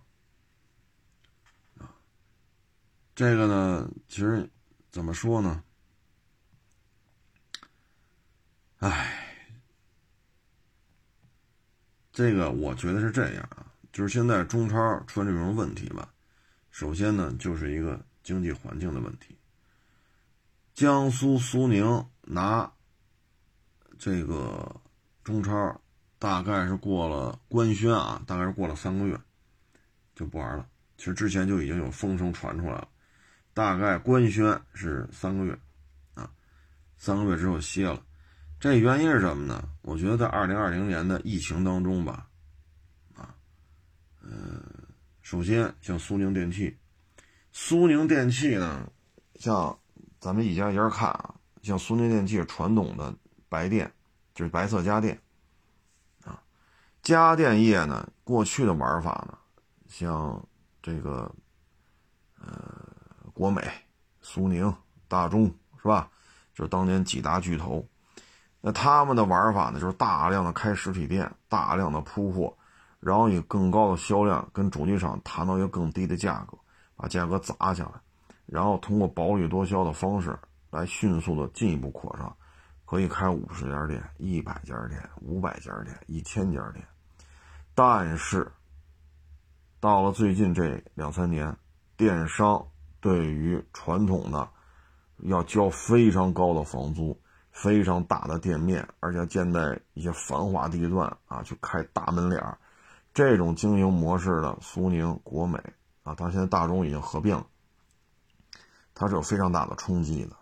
这个呢，其实怎么说呢？唉。这个我觉得是这样啊，就是现在中超出现这种问题吧，首先呢就是一个经济环境的问题。江苏苏宁拿这个中超，大概是过了官宣啊，大概是过了三个月就不玩了。其实之前就已经有风声传出来了，大概官宣是三个月啊，三个月之后歇了。这原因是什么呢？我觉得在二零二零年的疫情当中吧，啊，呃，首先像苏宁电器，苏宁电器呢，像咱们一家一家看啊，像苏宁电器传统的白电，就是白色家电啊，家电业呢，过去的玩法呢，像这个呃国美、苏宁、大中是吧？就是当年几大巨头，那他们的玩法呢，就是大量的开实体店，大量的铺货，然后以更高的销量跟主机厂谈到一个更低的价格。把价格砸下来，然后通过薄利多销的方式来迅速的进一步扩张，可以开五十家店、一百家店、五百家店、一千家店。但是，到了最近这两三年，电商对于传统的要交非常高的房租、非常大的店面，而且建在一些繁华地段啊，去开大门脸儿，这种经营模式的苏宁、国美。啊，当然现在大中已经合并了，它是有非常大的冲击的，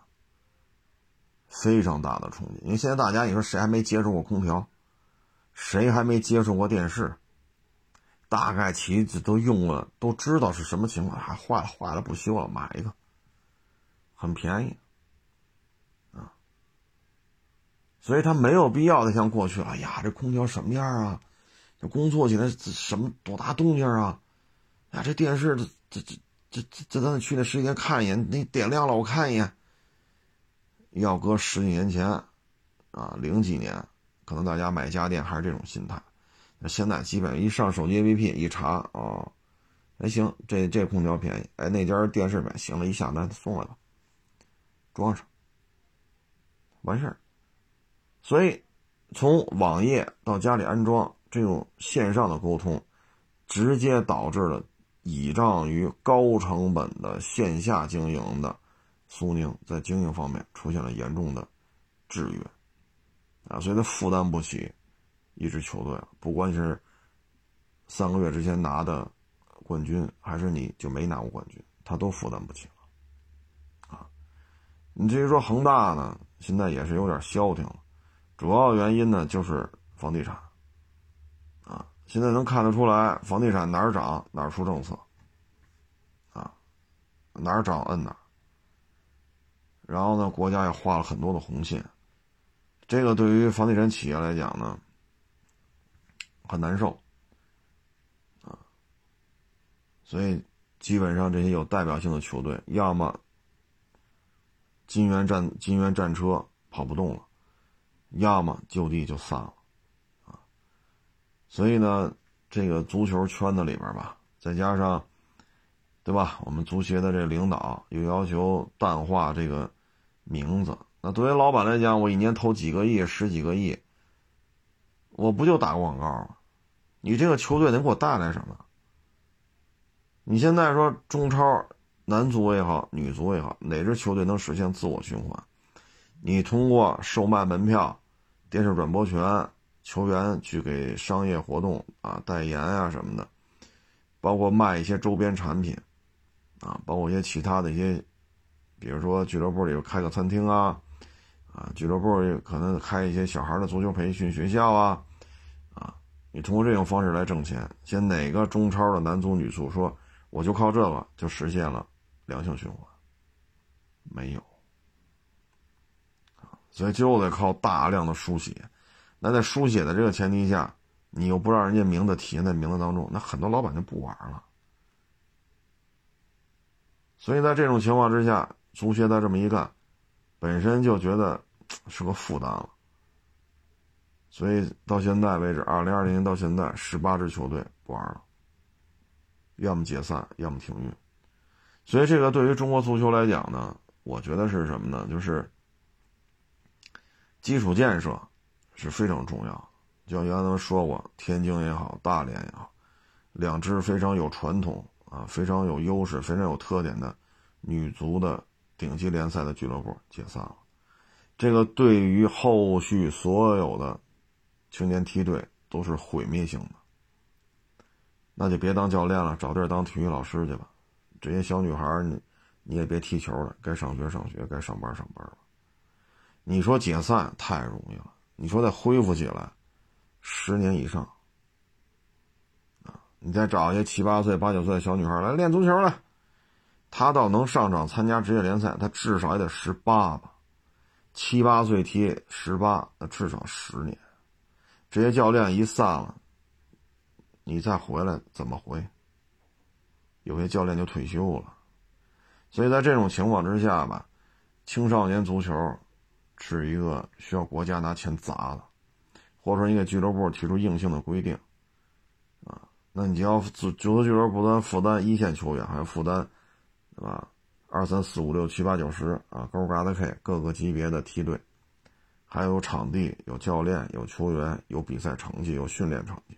非常大的冲击。因为现在大家，你说谁还没接触过空调，谁还没接触过电视？大概其实都用了，都知道是什么情况，还坏了，坏了不修了，买一个，很便宜，啊，所以它没有必要再像过去，哎呀，这空调什么样啊？这工作起来什么多大动静啊？呀，这电视，这这这这这，咱去那实体店看一眼，那点亮了，我看一眼。要搁十几年前，啊，零几年，可能大家买家电还是这种心态。那现在基本一上手机 APP 一查，哦，哎行，这这空调便宜，哎那家电视买行了，一下单送来吧，装上，完事儿。所以，从网页到家里安装这种线上的沟通，直接导致了。倚仗于高成本的线下经营的苏宁，在经营方面出现了严重的制约，啊，所以他负担不起一支球队。不管是三个月之前拿的冠军，还是你就没拿过冠军，他都负担不起了。啊，你至于说恒大呢，现在也是有点消停了，主要原因呢就是房地产。啊现在能看得出来，房地产哪儿涨哪儿出政策，啊，哪儿涨摁哪儿。然后呢，国家也画了很多的红线，这个对于房地产企业来讲呢，很难受，啊，所以基本上这些有代表性的球队，要么金元战金元战车跑不动了，要么就地就散了。啊所以呢，这个足球圈子里边吧，再加上，对吧？我们足协的这领导又要求淡化这个名字。那作为老板来讲，我一年投几个亿、十几个亿，我不就打个广告吗？你这个球队能给我带来什么？你现在说中超男足也好，女足也好，哪支球队能实现自我循环？你通过售卖门票、电视转播权。球员去给商业活动啊代言啊什么的，包括卖一些周边产品，啊，包括一些其他的一些，比如说俱乐部里开个餐厅啊，啊，俱乐部可能开一些小孩的足球培训学校啊，啊，你通过这种方式来挣钱。现在哪个中超的男足女足说我就靠这个就实现了良性循环？没有，所以就得靠大量的书写。那在书写的这个前提下，你又不让人家名字体现在名字当中，那很多老板就不玩了。所以在这种情况之下，足协再这么一干，本身就觉得是个负担了。所以到现在为止，二零二零年到现在，十八支球队不玩了，要么解散，要么停运。所以这个对于中国足球来讲呢，我觉得是什么呢？就是基础建设。是非常重要，就像原来咱们说过，天津也好，大连也好，两支非常有传统啊、非常有优势、非常有特点的女足的顶级联赛的俱乐部解散了，这个对于后续所有的青年梯队都是毁灭性的。那就别当教练了，找地儿当体育老师去吧。这些小女孩你你也别踢球了，该上学上学，该上班上班了。你说解散太容易了。你说再恢复起来，十年以上啊！你再找一些七八岁、八九岁的小女孩来练足球来，她倒能上场参加职业联赛，她至少也得十八吧，七八岁踢十八，那至少十年。这些教练一散了，你再回来怎么回？有些教练就退休了。所以在这种情况之下吧，青少年足球是一个需要国家拿钱砸的，或者说你给俱乐部提出硬性的规定啊，那你就要足足球俱乐部端负担一线球员，还要负担。对吧？二三四五六七八九十啊，勾嘎的 K 各个级别的梯队，还有场地、有教练、有球员、有比赛成绩、有训练成绩，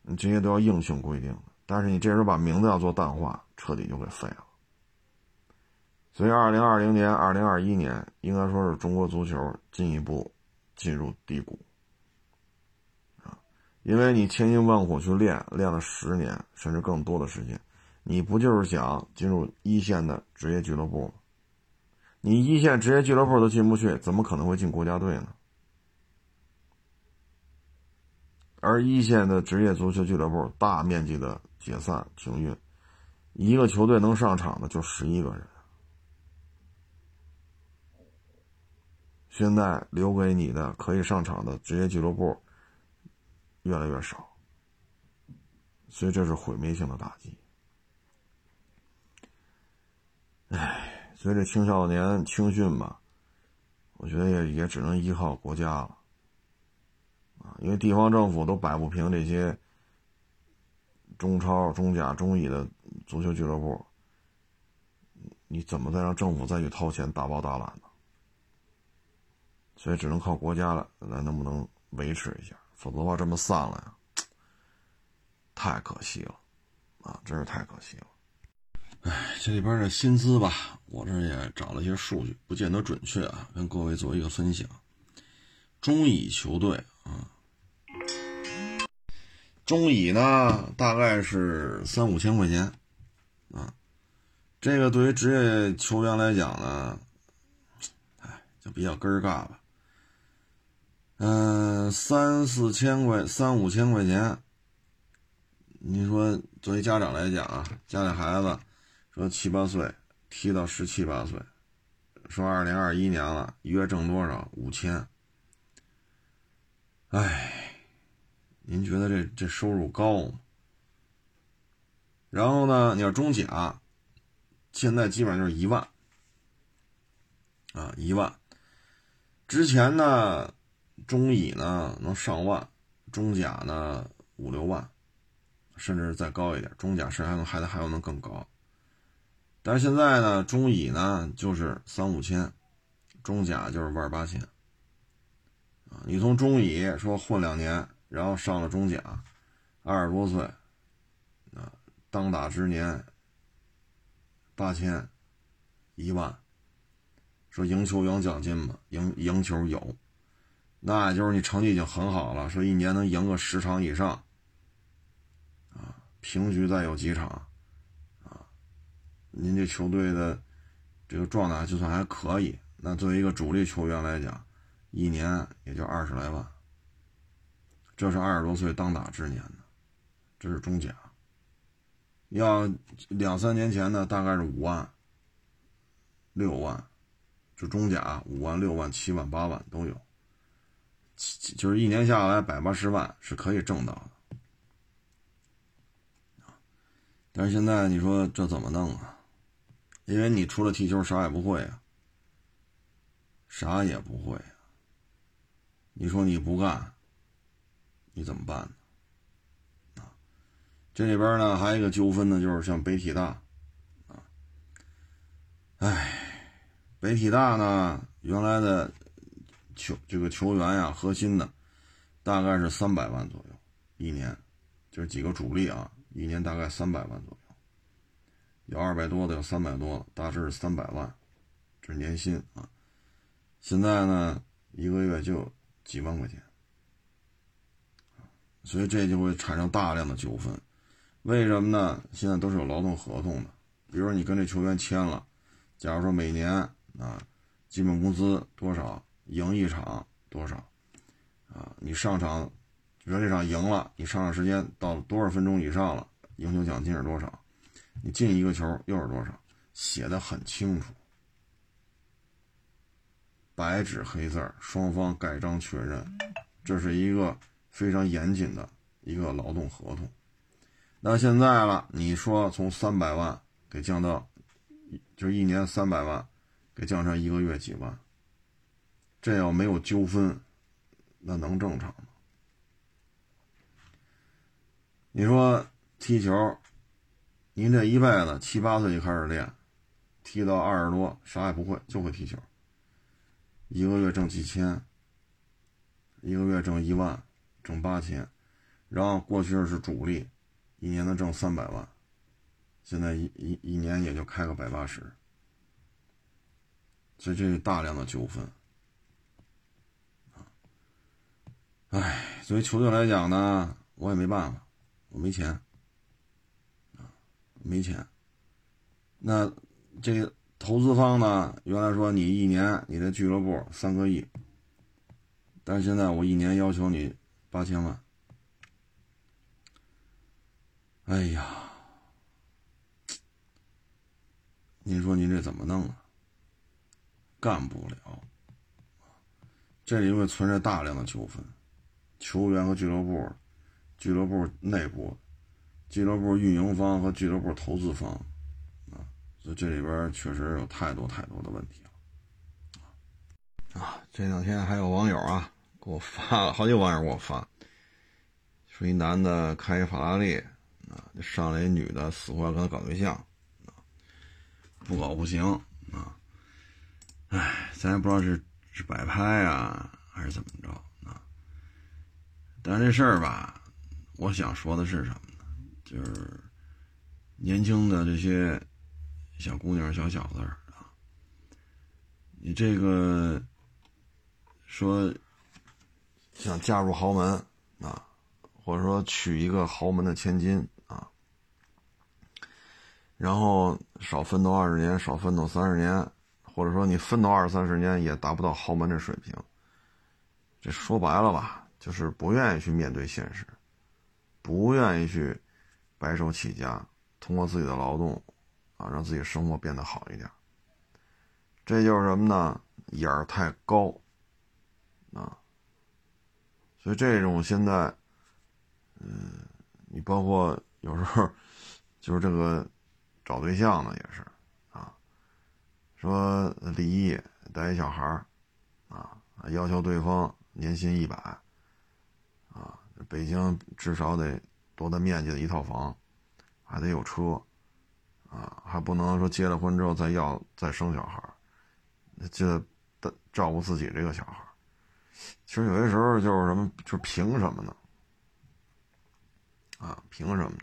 你这些都要硬性规定的。但是你这时候把名字要做淡化，彻底就给废了。所以，二零二零年、二零二一年应该说是中国足球进一步进入低谷啊，因为你千辛万苦去练，练了十年甚至更多的时间。你不就是想进入一线的职业俱乐部吗？你一线职业俱乐部都进不去，怎么可能会进国家队呢？而一线的职业足球俱乐部大面积的解散停运，一个球队能上场的就十一个人，现在留给你的可以上场的职业俱乐部越来越少，所以这是毁灭性的打击。唉，所以这青少年青训吧，我觉得也也只能依靠国家了，啊，因为地方政府都摆不平这些中超、中甲、中乙的足球俱乐部，你怎么再让政府再去掏钱大包大揽呢？所以只能靠国家了，来能不能维持一下？否则的话，这么散了呀，太可惜了，啊，真是太可惜了。哎，这里边的薪资吧，我这也找了一些数据，不见得准确啊，跟各位做一个分享。中乙球队啊，中乙呢大概是三五千块钱啊，这个对于职业球员来讲呢，哎，就比较根儿尬吧。嗯，三四千块，三五千块钱，你说作为家长来讲啊，家里孩子。说七八岁踢到十七八岁，说二零二一年了，一月挣多少？五千。哎，您觉得这这收入高吗？然后呢，你要中甲，现在基本上就是一万，啊一万。之前呢，中乙呢能上万，中甲呢五六万，甚至再高一点，中甲甚至还能还得还有能更高。但是现在呢，中乙呢就是三五千，中甲就是万八千，啊，你从中乙说混两年，然后上了中甲，二十多岁，啊，当打之年，八千，一万，说赢球有奖金吧，赢赢球有，那就是你成绩已经很好了，说一年能赢个十场以上，啊，平局再有几场。啊您这球队的这个状态就算还可以，那作为一个主力球员来讲，一年也就二十来万。这是二十多岁当打之年的，这是中甲。要两三年前呢，大概是五万、六万，就中甲五万、六万、七万、八万都有，就是一年下来百八十万是可以挣到的。但是现在你说这怎么弄啊？因为你除了踢球啥也不会啊，啥也不会啊。你说你不干，你怎么办呢？啊，这里边呢还有一个纠纷呢，就是像北体大，啊，哎，北体大呢原来的球这个球员呀，核心的大概是三百万左右一年，就是几个主力啊，一年大概三百万左右。有二百多的，有三百多的，大致是三百万，这是年薪啊。现在呢，一个月就几万块钱，所以这就会产生大量的纠纷。为什么呢？现在都是有劳动合同的，比如说你跟这球员签了，假如说每年啊，基本工资多少，赢一场多少，啊，你上场，比如说这场赢了，你上场时间到了多少分钟以上了，赢球奖金是多少？你进一个球又是多少，写的很清楚，白纸黑字，双方盖章确认，这是一个非常严谨的一个劳动合同。那现在了，你说从三百万给降到，就一年三百万，给降成一个月几万，这要没有纠纷，那能正常吗？你说踢球，您这一辈子七八岁就开始练，踢到二十多啥也不会，就会踢球。一个月挣几千，一个月挣一万，挣八千，然后过去是主力，一年能挣三百万，现在一一一年也就开个百八十，所以这是大量的纠纷。哎，作为球队来讲呢，我也没办法。我没钱，啊，没钱。那这投资方呢？原来说你一年你的俱乐部三个亿，但是现在我一年要求你八千万。哎呀，您说您这怎么弄啊？干不了，这里会存着大量的纠纷，球员和俱乐部。俱乐部内部、俱乐部运营方和俱乐部投资方，啊，所以这里边确实有太多太多的问题了。啊，这两天还有网友啊给我发了好几网友给我发，说一男的开一法拉利，啊，上来一女的死活要跟他搞对象，啊，不搞不行，啊，哎，咱也不知道是是摆拍啊还是怎么着，但这事儿吧。我想说的是什么呢？就是年轻的这些小姑娘、小小子啊，你这个说想嫁入豪门啊，或者说娶一个豪门的千金啊，然后少奋斗二十年，少奋斗三十年，或者说你奋斗二三十年也达不到豪门这水平，这说白了吧，就是不愿意去面对现实。不愿意去白手起家，通过自己的劳动啊，让自己生活变得好一点。这就是什么呢？眼儿太高啊！所以这种现在，嗯，你包括有时候就是这个找对象呢，也是啊，说离异带一小孩儿啊，要求对方年薪一百。北京至少得多大面积的一套房，还得有车，啊，还不能说结了婚之后再要再生小孩就得照顾自己这个小孩其实有些时候就是什么，就是凭什么呢？啊，凭什么呢？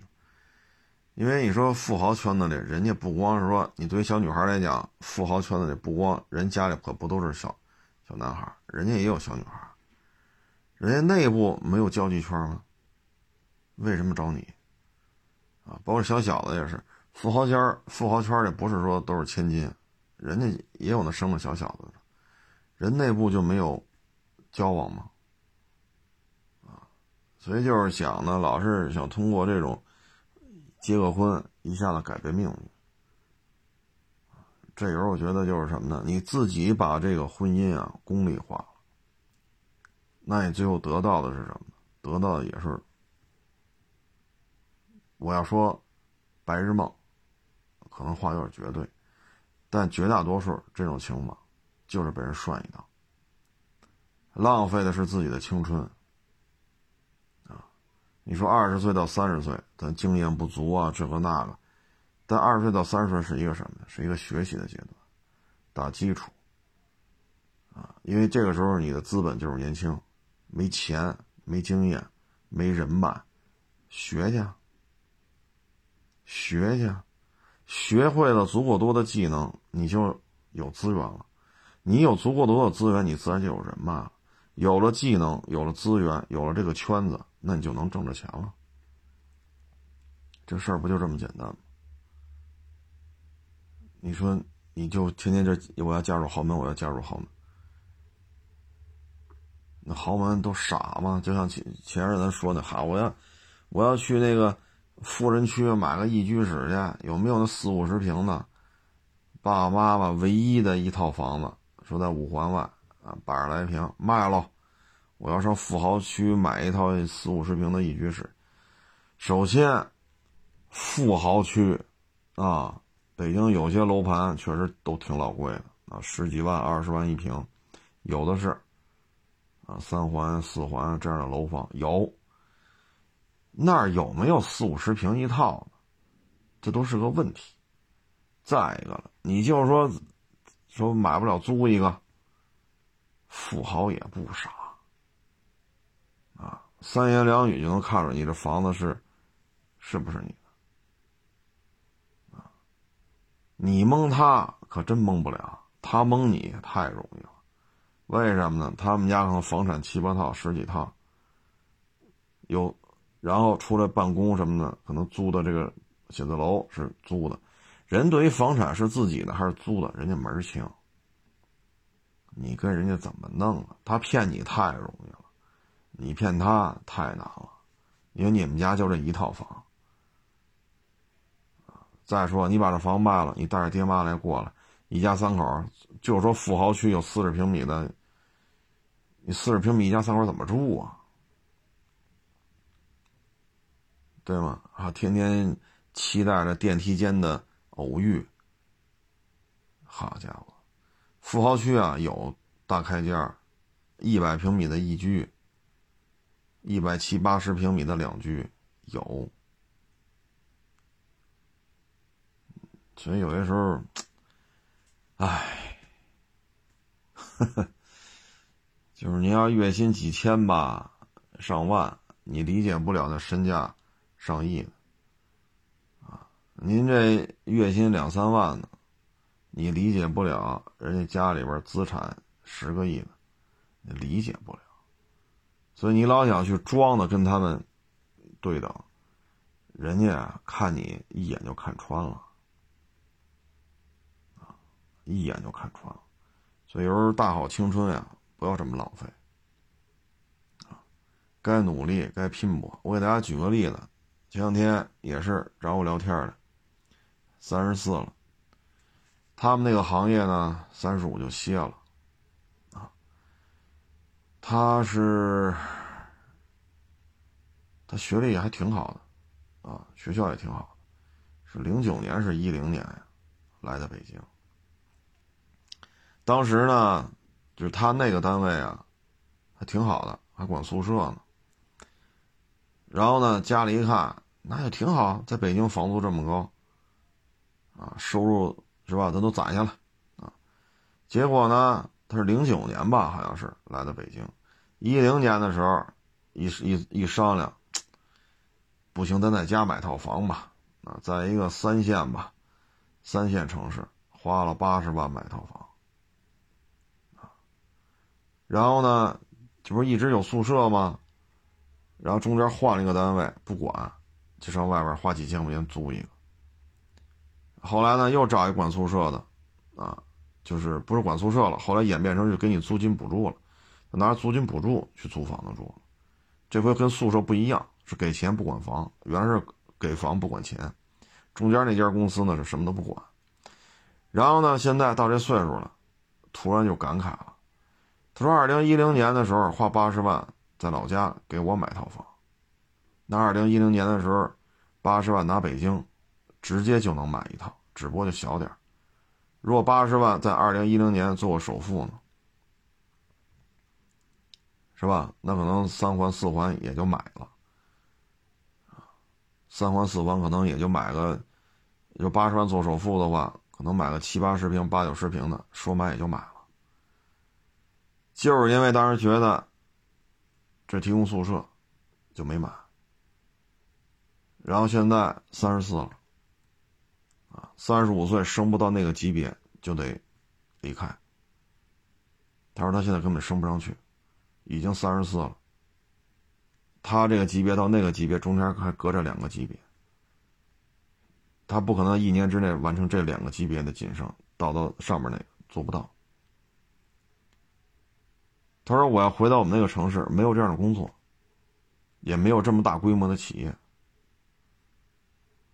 因为你说富豪圈子里，人家不光是说你对于小女孩来讲，富豪圈子里不光人家里可不都是小小男孩，人家也有小女孩。人家内部没有交际圈吗？为什么找你？啊，包括小小子也是，富豪圈富豪圈里不是说都是千金，人家也有那生了小小子的，人内部就没有交往吗？啊，所以就是想呢，老是想通过这种结个婚一下子改变命运。这时候我觉得就是什么呢？你自己把这个婚姻啊功利化。那你最后得到的是什么？得到的也是，我要说，白日梦，可能话有点绝对，但绝大多数这种情况，就是被人涮一刀，浪费的是自己的青春。啊，你说二十岁到三十岁，咱经验不足啊，这个那个，但二十岁到三十岁是一个什么？是一个学习的阶段，打基础。啊，因为这个时候你的资本就是年轻。没钱，没经验，没人脉，学去，学去，学会了足够多的技能，你就有资源了。你有足够多的资源，你自然就有人脉了。有了技能，有了资源，有了这个圈子，那你就能挣着钱了。这事儿不就这么简单吗？你说，你就天天这我要加入豪门，我要加入豪门。那豪门都傻吗？就像前前日咱说的，哈，我要我要去那个富人区买个一居室去，有没有那四五十平的？爸爸妈妈唯一的一套房子，说在五环外啊，百十来平卖了。我要上富豪区买一套四五十平的一居室。首先，富豪区啊，北京有些楼盘确实都挺老贵的啊，十几万、二十万一平，有的是啊，三环、四环这样的楼房有。那儿有没有四五十平一套的？这都是个问题。再一个了，你就是说，说买不了租一个，富豪也不傻，啊，三言两语就能看出你这房子是，是不是你的，啊，你蒙他可真蒙不了，他蒙你太容易了，为什么呢？他们家可能房产七八套、十几套，有，然后出来办公什么的，可能租的这个写字楼是租的。人对于房产是自己的还是租的，人家门儿清。你跟人家怎么弄啊？他骗你太容易了，你骗他太难了，因为你们家就这一套房。再说你把这房卖了，你带着爹妈来过来，一家三口，就说富豪区有四十平米的，你四十平米一家三口怎么住啊？对吗？啊，天天期待着电梯间的。偶遇，好家伙，富豪区啊有大开间一百平米的一居，一百七八十平米的两居有，所以有些时候，唉，就是您要月薪几千吧，上万，你理解不了那身价上亿的。您这月薪两三万的，你理解不了人家家里边资产十个亿的，你理解不了，所以你老想去装的跟他们对等，人家看你一眼就看穿了，啊，一眼就看穿了，所以有时候大好青春呀，不要这么浪费，啊，该努力该拼搏。我给大家举个例子，前两天也是找我聊天的。三十四了，他们那个行业呢，三十五就歇了，啊，他是，他学历还挺好的，啊，学校也挺好的，是零九年是一零年来的北京，当时呢，就是他那个单位啊，还挺好的，还管宿舍呢，然后呢，家里一看，那也挺好，在北京房租这么高。啊，收入是吧？咱都攒下了，啊，结果呢，他是零九年吧，好像是来的北京，一零年的时候，一一一商量，不行，咱在家买套房吧，啊，在一个三线吧，三线城市，花了八十万买套房，然后呢，这不是一直有宿舍吗？然后中间换了一个单位，不管，就上外边花几千块钱租一个。后来呢，又找一管宿舍的，啊，就是不是管宿舍了。后来演变成就给你租金补助了，拿着租金补助去租房子住。这回跟宿舍不一样，是给钱不管房，原来是给房不管钱。中间那家公司呢是什么都不管。然后呢，现在到这岁数了，突然就感慨了。说：“二零一零年的时候花八十万在老家给我买套房，那二零一零年的时候，八十万拿北京。”直接就能买一套，只不过就小点如果八十万在二零一零年做首付呢，是吧？那可能三环四环也就买了，三环四环可能也就买个，就八十万做首付的话，可能买个七八十平、八九十平的，说买也就买了。就是因为当时觉得这提供宿舍，就没买。然后现在三十四了。三十五岁升不到那个级别就得离开。他说他现在根本升不上去，已经三十四了。他这个级别到那个级别中间还隔着两个级别，他不可能一年之内完成这两个级别的晋升，到到上面那个做不到。他说我要回到我们那个城市，没有这样的工作，也没有这么大规模的企业。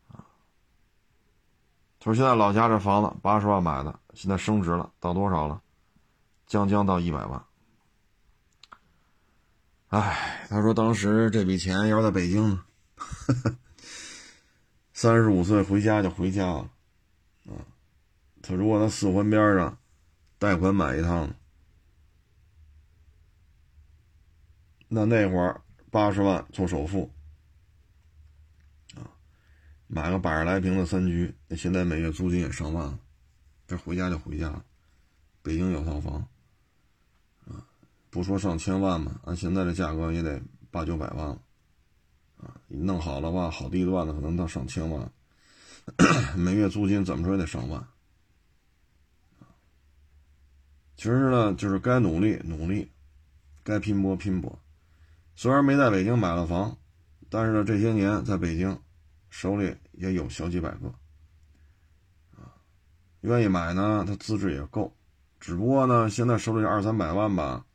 他说现在老家这房子八十万买的，现在升值了，到多少了？将将到一百万。哎，他说当时这笔钱要是在北京呢，三十五岁回家就回家了，啊，他如果在四环边上贷款买一趟，那那会儿八十万做首付，啊，买个百十来平的三居，那现在每月租金也上万了，这回家就回家了，北京有套房。啊不说上千万嘛，按现在的价格也得八九百万了，啊，你弄好了吧，好地段的可能到上千万，每月租金怎么说也得上万，其实呢，就是该努力努力，该拼搏拼搏。虽然没在北京买了房，但是呢，这些年在北京手里也有小几百个，愿意买呢，他资质也够，只不过呢，现在手里二三百万吧。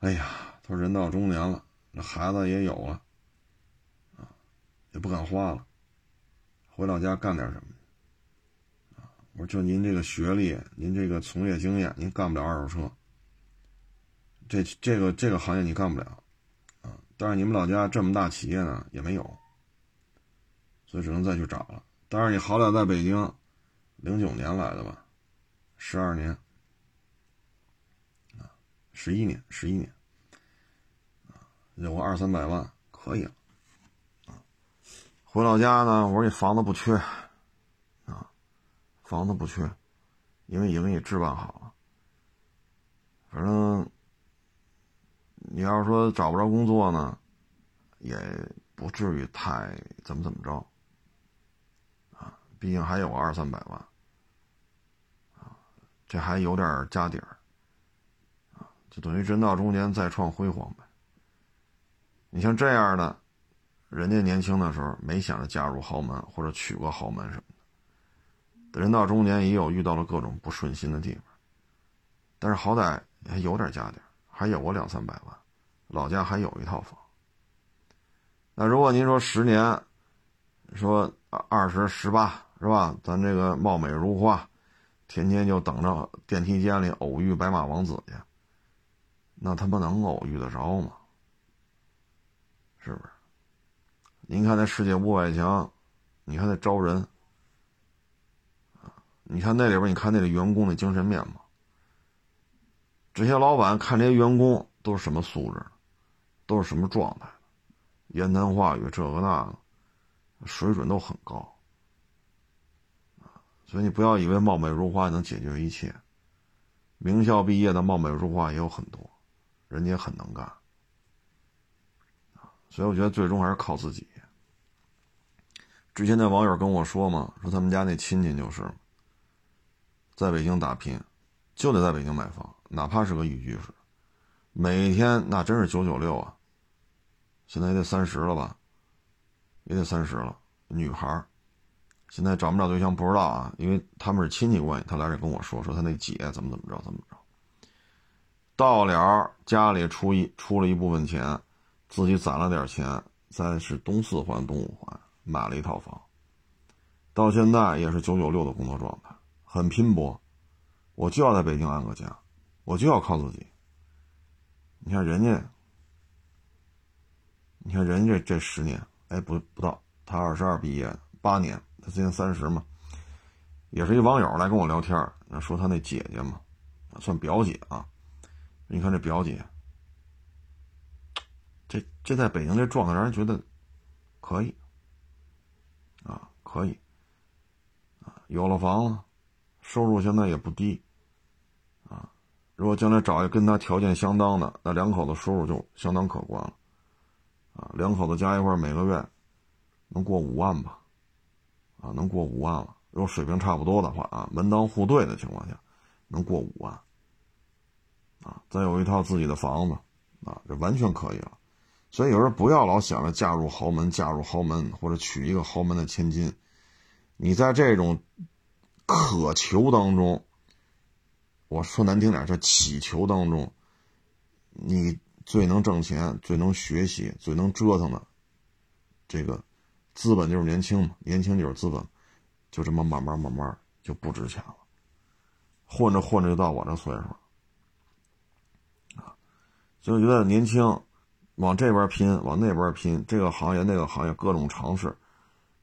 哎呀，他人到中年了，那孩子也有了，啊，也不敢花了，回老家干点什么？啊，我说就您这个学历，您这个从业经验，您干不了二手车，这这个这个行业你干不了，啊，但是你们老家这么大企业呢也没有，所以只能再去找了。但是你好歹在北京，零九年来的吧，十二年。十一年，十一年，啊，有个二三百万可以了，啊，回老家呢，我说你房子不缺，啊，房子不缺，因为已经给你置办好了，反正你要说找不着工作呢，也不至于太怎么怎么着，啊，毕竟还有二三百万，啊，这还有点家底儿。就等于人到中年再创辉煌呗。你像这样的，人家年轻的时候没想着嫁入豪门或者娶过豪门什么的，人到中年也有遇到了各种不顺心的地方，但是好歹还有点家底还有个两三百万，老家还有一套房。那如果您说十年，说二十十八是吧？咱这个貌美如花，天天就等着电梯间里偶遇白马王子去。那他妈能偶遇得着吗？是不是？您看那世界五百强，你看那招人，你看那里边，你看那个员工的精神面貌，这些老板看这些员工都是什么素质，都是什么状态，言谈话语这个那个，水准都很高所以你不要以为貌美如花能解决一切，名校毕业的貌美如花也有很多。人家也很能干，所以我觉得最终还是靠自己。之前那网友跟我说嘛，说他们家那亲戚就是，在北京打拼，就得在北京买房，哪怕是个一居室，每天那真是九九六啊。现在也得三十了吧，也得三十了，女孩现在找不找对象不知道啊，因为他们是亲戚关系，他来这跟我说，说他那姐怎么怎么着，怎么着。到了家里出一出了一部分钱，自己攒了点钱，再是东四环东五环买了一套房。到现在也是九九六的工作状态，很拼搏。我就要在北京安个家，我就要靠自己。你看人家，你看人家这十年，哎，不不到，他二十二毕业，八年，他今年三十嘛。也是一网友来跟我聊天，说他那姐姐嘛，算表姐啊。你看这表姐，这这在北京这状态让人觉得可以啊，可以啊，有了房子，收入现在也不低。如果将来找一个跟他条件相当的，那两口子收入就相当可观了啊。两口子加一块每个月能过五万吧？啊，能过五万了。如果水平差不多的话啊，门当户对的情况下，能过五万。啊，再有一套自己的房子，啊，这完全可以了。所以有时候不要老想着嫁入豪门，嫁入豪门或者娶一个豪门的千金。你在这种渴求当中，我说难听点叫乞求当中，你最能挣钱、最能学习、最能折腾的这个资本就是年轻嘛，年轻就是资本，就这么慢慢慢慢就不值钱了，混着混着就到我这岁数了，啊，就觉得年轻，往这边拼，往那边拼，这个行业那个行业各种尝试，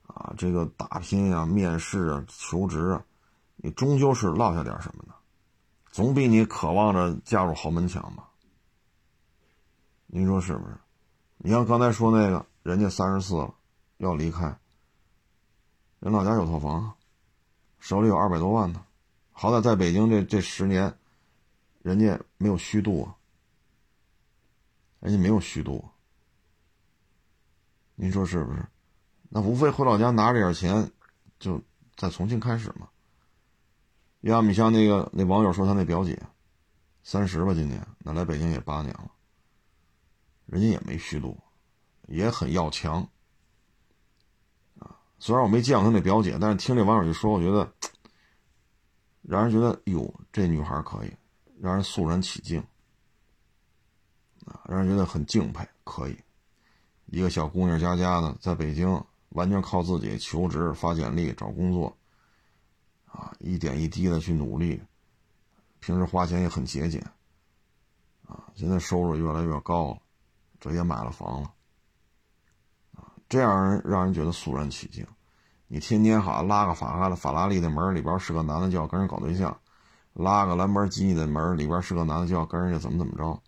啊，这个打拼呀，面试啊，求职啊，你终究是落下点什么的，总比你渴望着嫁入豪门强吧？您说是不是？你像刚才说那个，人家三十四了，要离开。人老家有套房，手里有二百多万呢，好歹在北京这这十年，人家没有虚度啊，人家没有虚度。您说是不是？那无非回老家拿这点钱，就再重新开始嘛。要么你像那个那网友说他那表姐，三十吧今年，那来北京也八年了，人家也没虚度，也很要强啊。虽然我没见过他那表姐，但是听这网友一说，我觉得让人觉得哟，这女孩可以，让人肃然起敬啊，让人觉得很敬佩。可以，一个小姑娘家家的，在北京完全靠自己求职、发简历、找工作啊，一点一滴的去努力，平时花钱也很节俭啊，现在收入越来越高了，这也买了房了。这样让人觉得肃然起敬。你天天好拉个法拉的法拉利的门里边是个男的就要跟人搞对象，拉个兰博基尼的门里边是个男的就要跟人家怎么怎么着。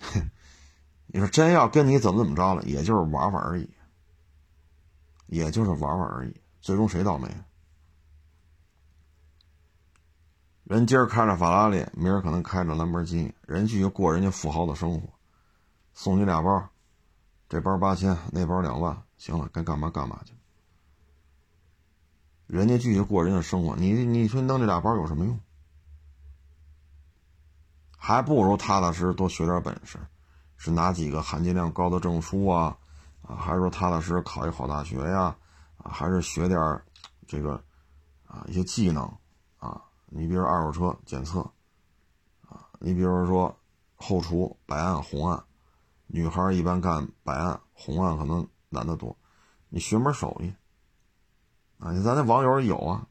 你说真要跟你怎么怎么着了，也就是玩玩而已，也就是玩玩而已。最终谁倒霉？人今儿开着法拉利，明儿可能开着兰博基尼，人继续过人家富豪的生活。送你俩包，这包八千，那包两万，行了，该干嘛干嘛去。人家继续过人家生活，你你说弄这俩包有什么用？还不如踏踏实实多学点本事，是拿几个含金量高的证书啊，啊，还是说踏踏实实考一好大学呀？啊还是学点这个啊一些技能啊？你比如二手车检测啊，你比如说后厨白案红案。女孩一般干白案、红案可能难得多，你学门手艺啊！你咱那网友有啊，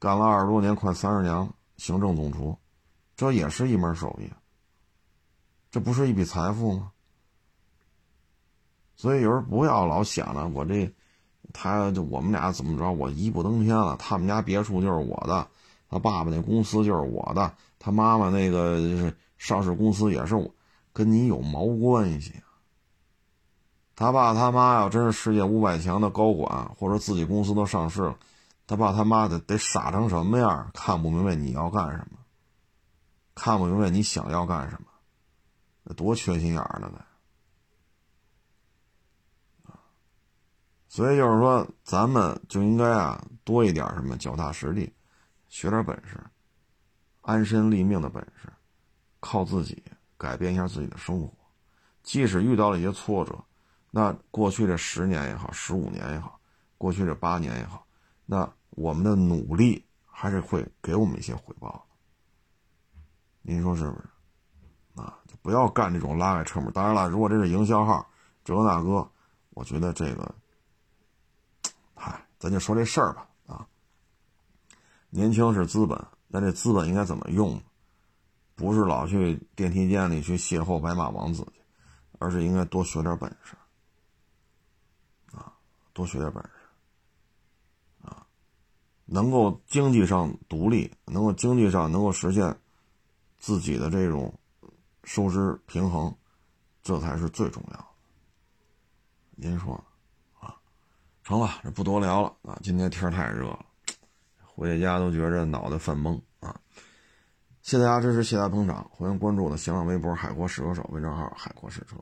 干了二十多年，快三十年了，行政总厨，这也是一门手艺，这不是一笔财富吗？所以有人不要老想着我这，他就我们俩怎么着，我一步登天了，他们家别墅就是我的，他爸爸那公司就是我的，他妈妈那个就是上市公司也是我。跟你有毛关系啊？他爸他妈要真是世界五百强的高管，或者自己公司都上市了，他爸他妈的得傻成什么样？看不明白你要干什么，看不明白你想要干什么，那多缺心眼儿呢！所以就是说，咱们就应该啊，多一点什么脚踏实地，学点本事，安身立命的本事，靠自己。改变一下自己的生活，即使遇到了一些挫折，那过去这十年也好，十五年也好，过去这八年也好，那我们的努力还是会给我们一些回报。您说是不是？啊，就不要干这种拉开车门。当然了，如果这是营销号，这个那个，我觉得这个，咱就说这事儿吧。啊，年轻是资本，那这资本应该怎么用？不是老去电梯间里去邂逅白马王子去，而是应该多学点本事，啊，多学点本事，啊，能够经济上独立，能够经济上能够实现自己的这种收支平衡，这才是最重要的。您说，成了，这不多聊了啊，今天天太热了，回家都觉着脑袋犯懵啊。谢谢大家支持，谢谢大家捧场，欢迎关注我的新浪微博“海阔试车手”微信号“海阔试车”。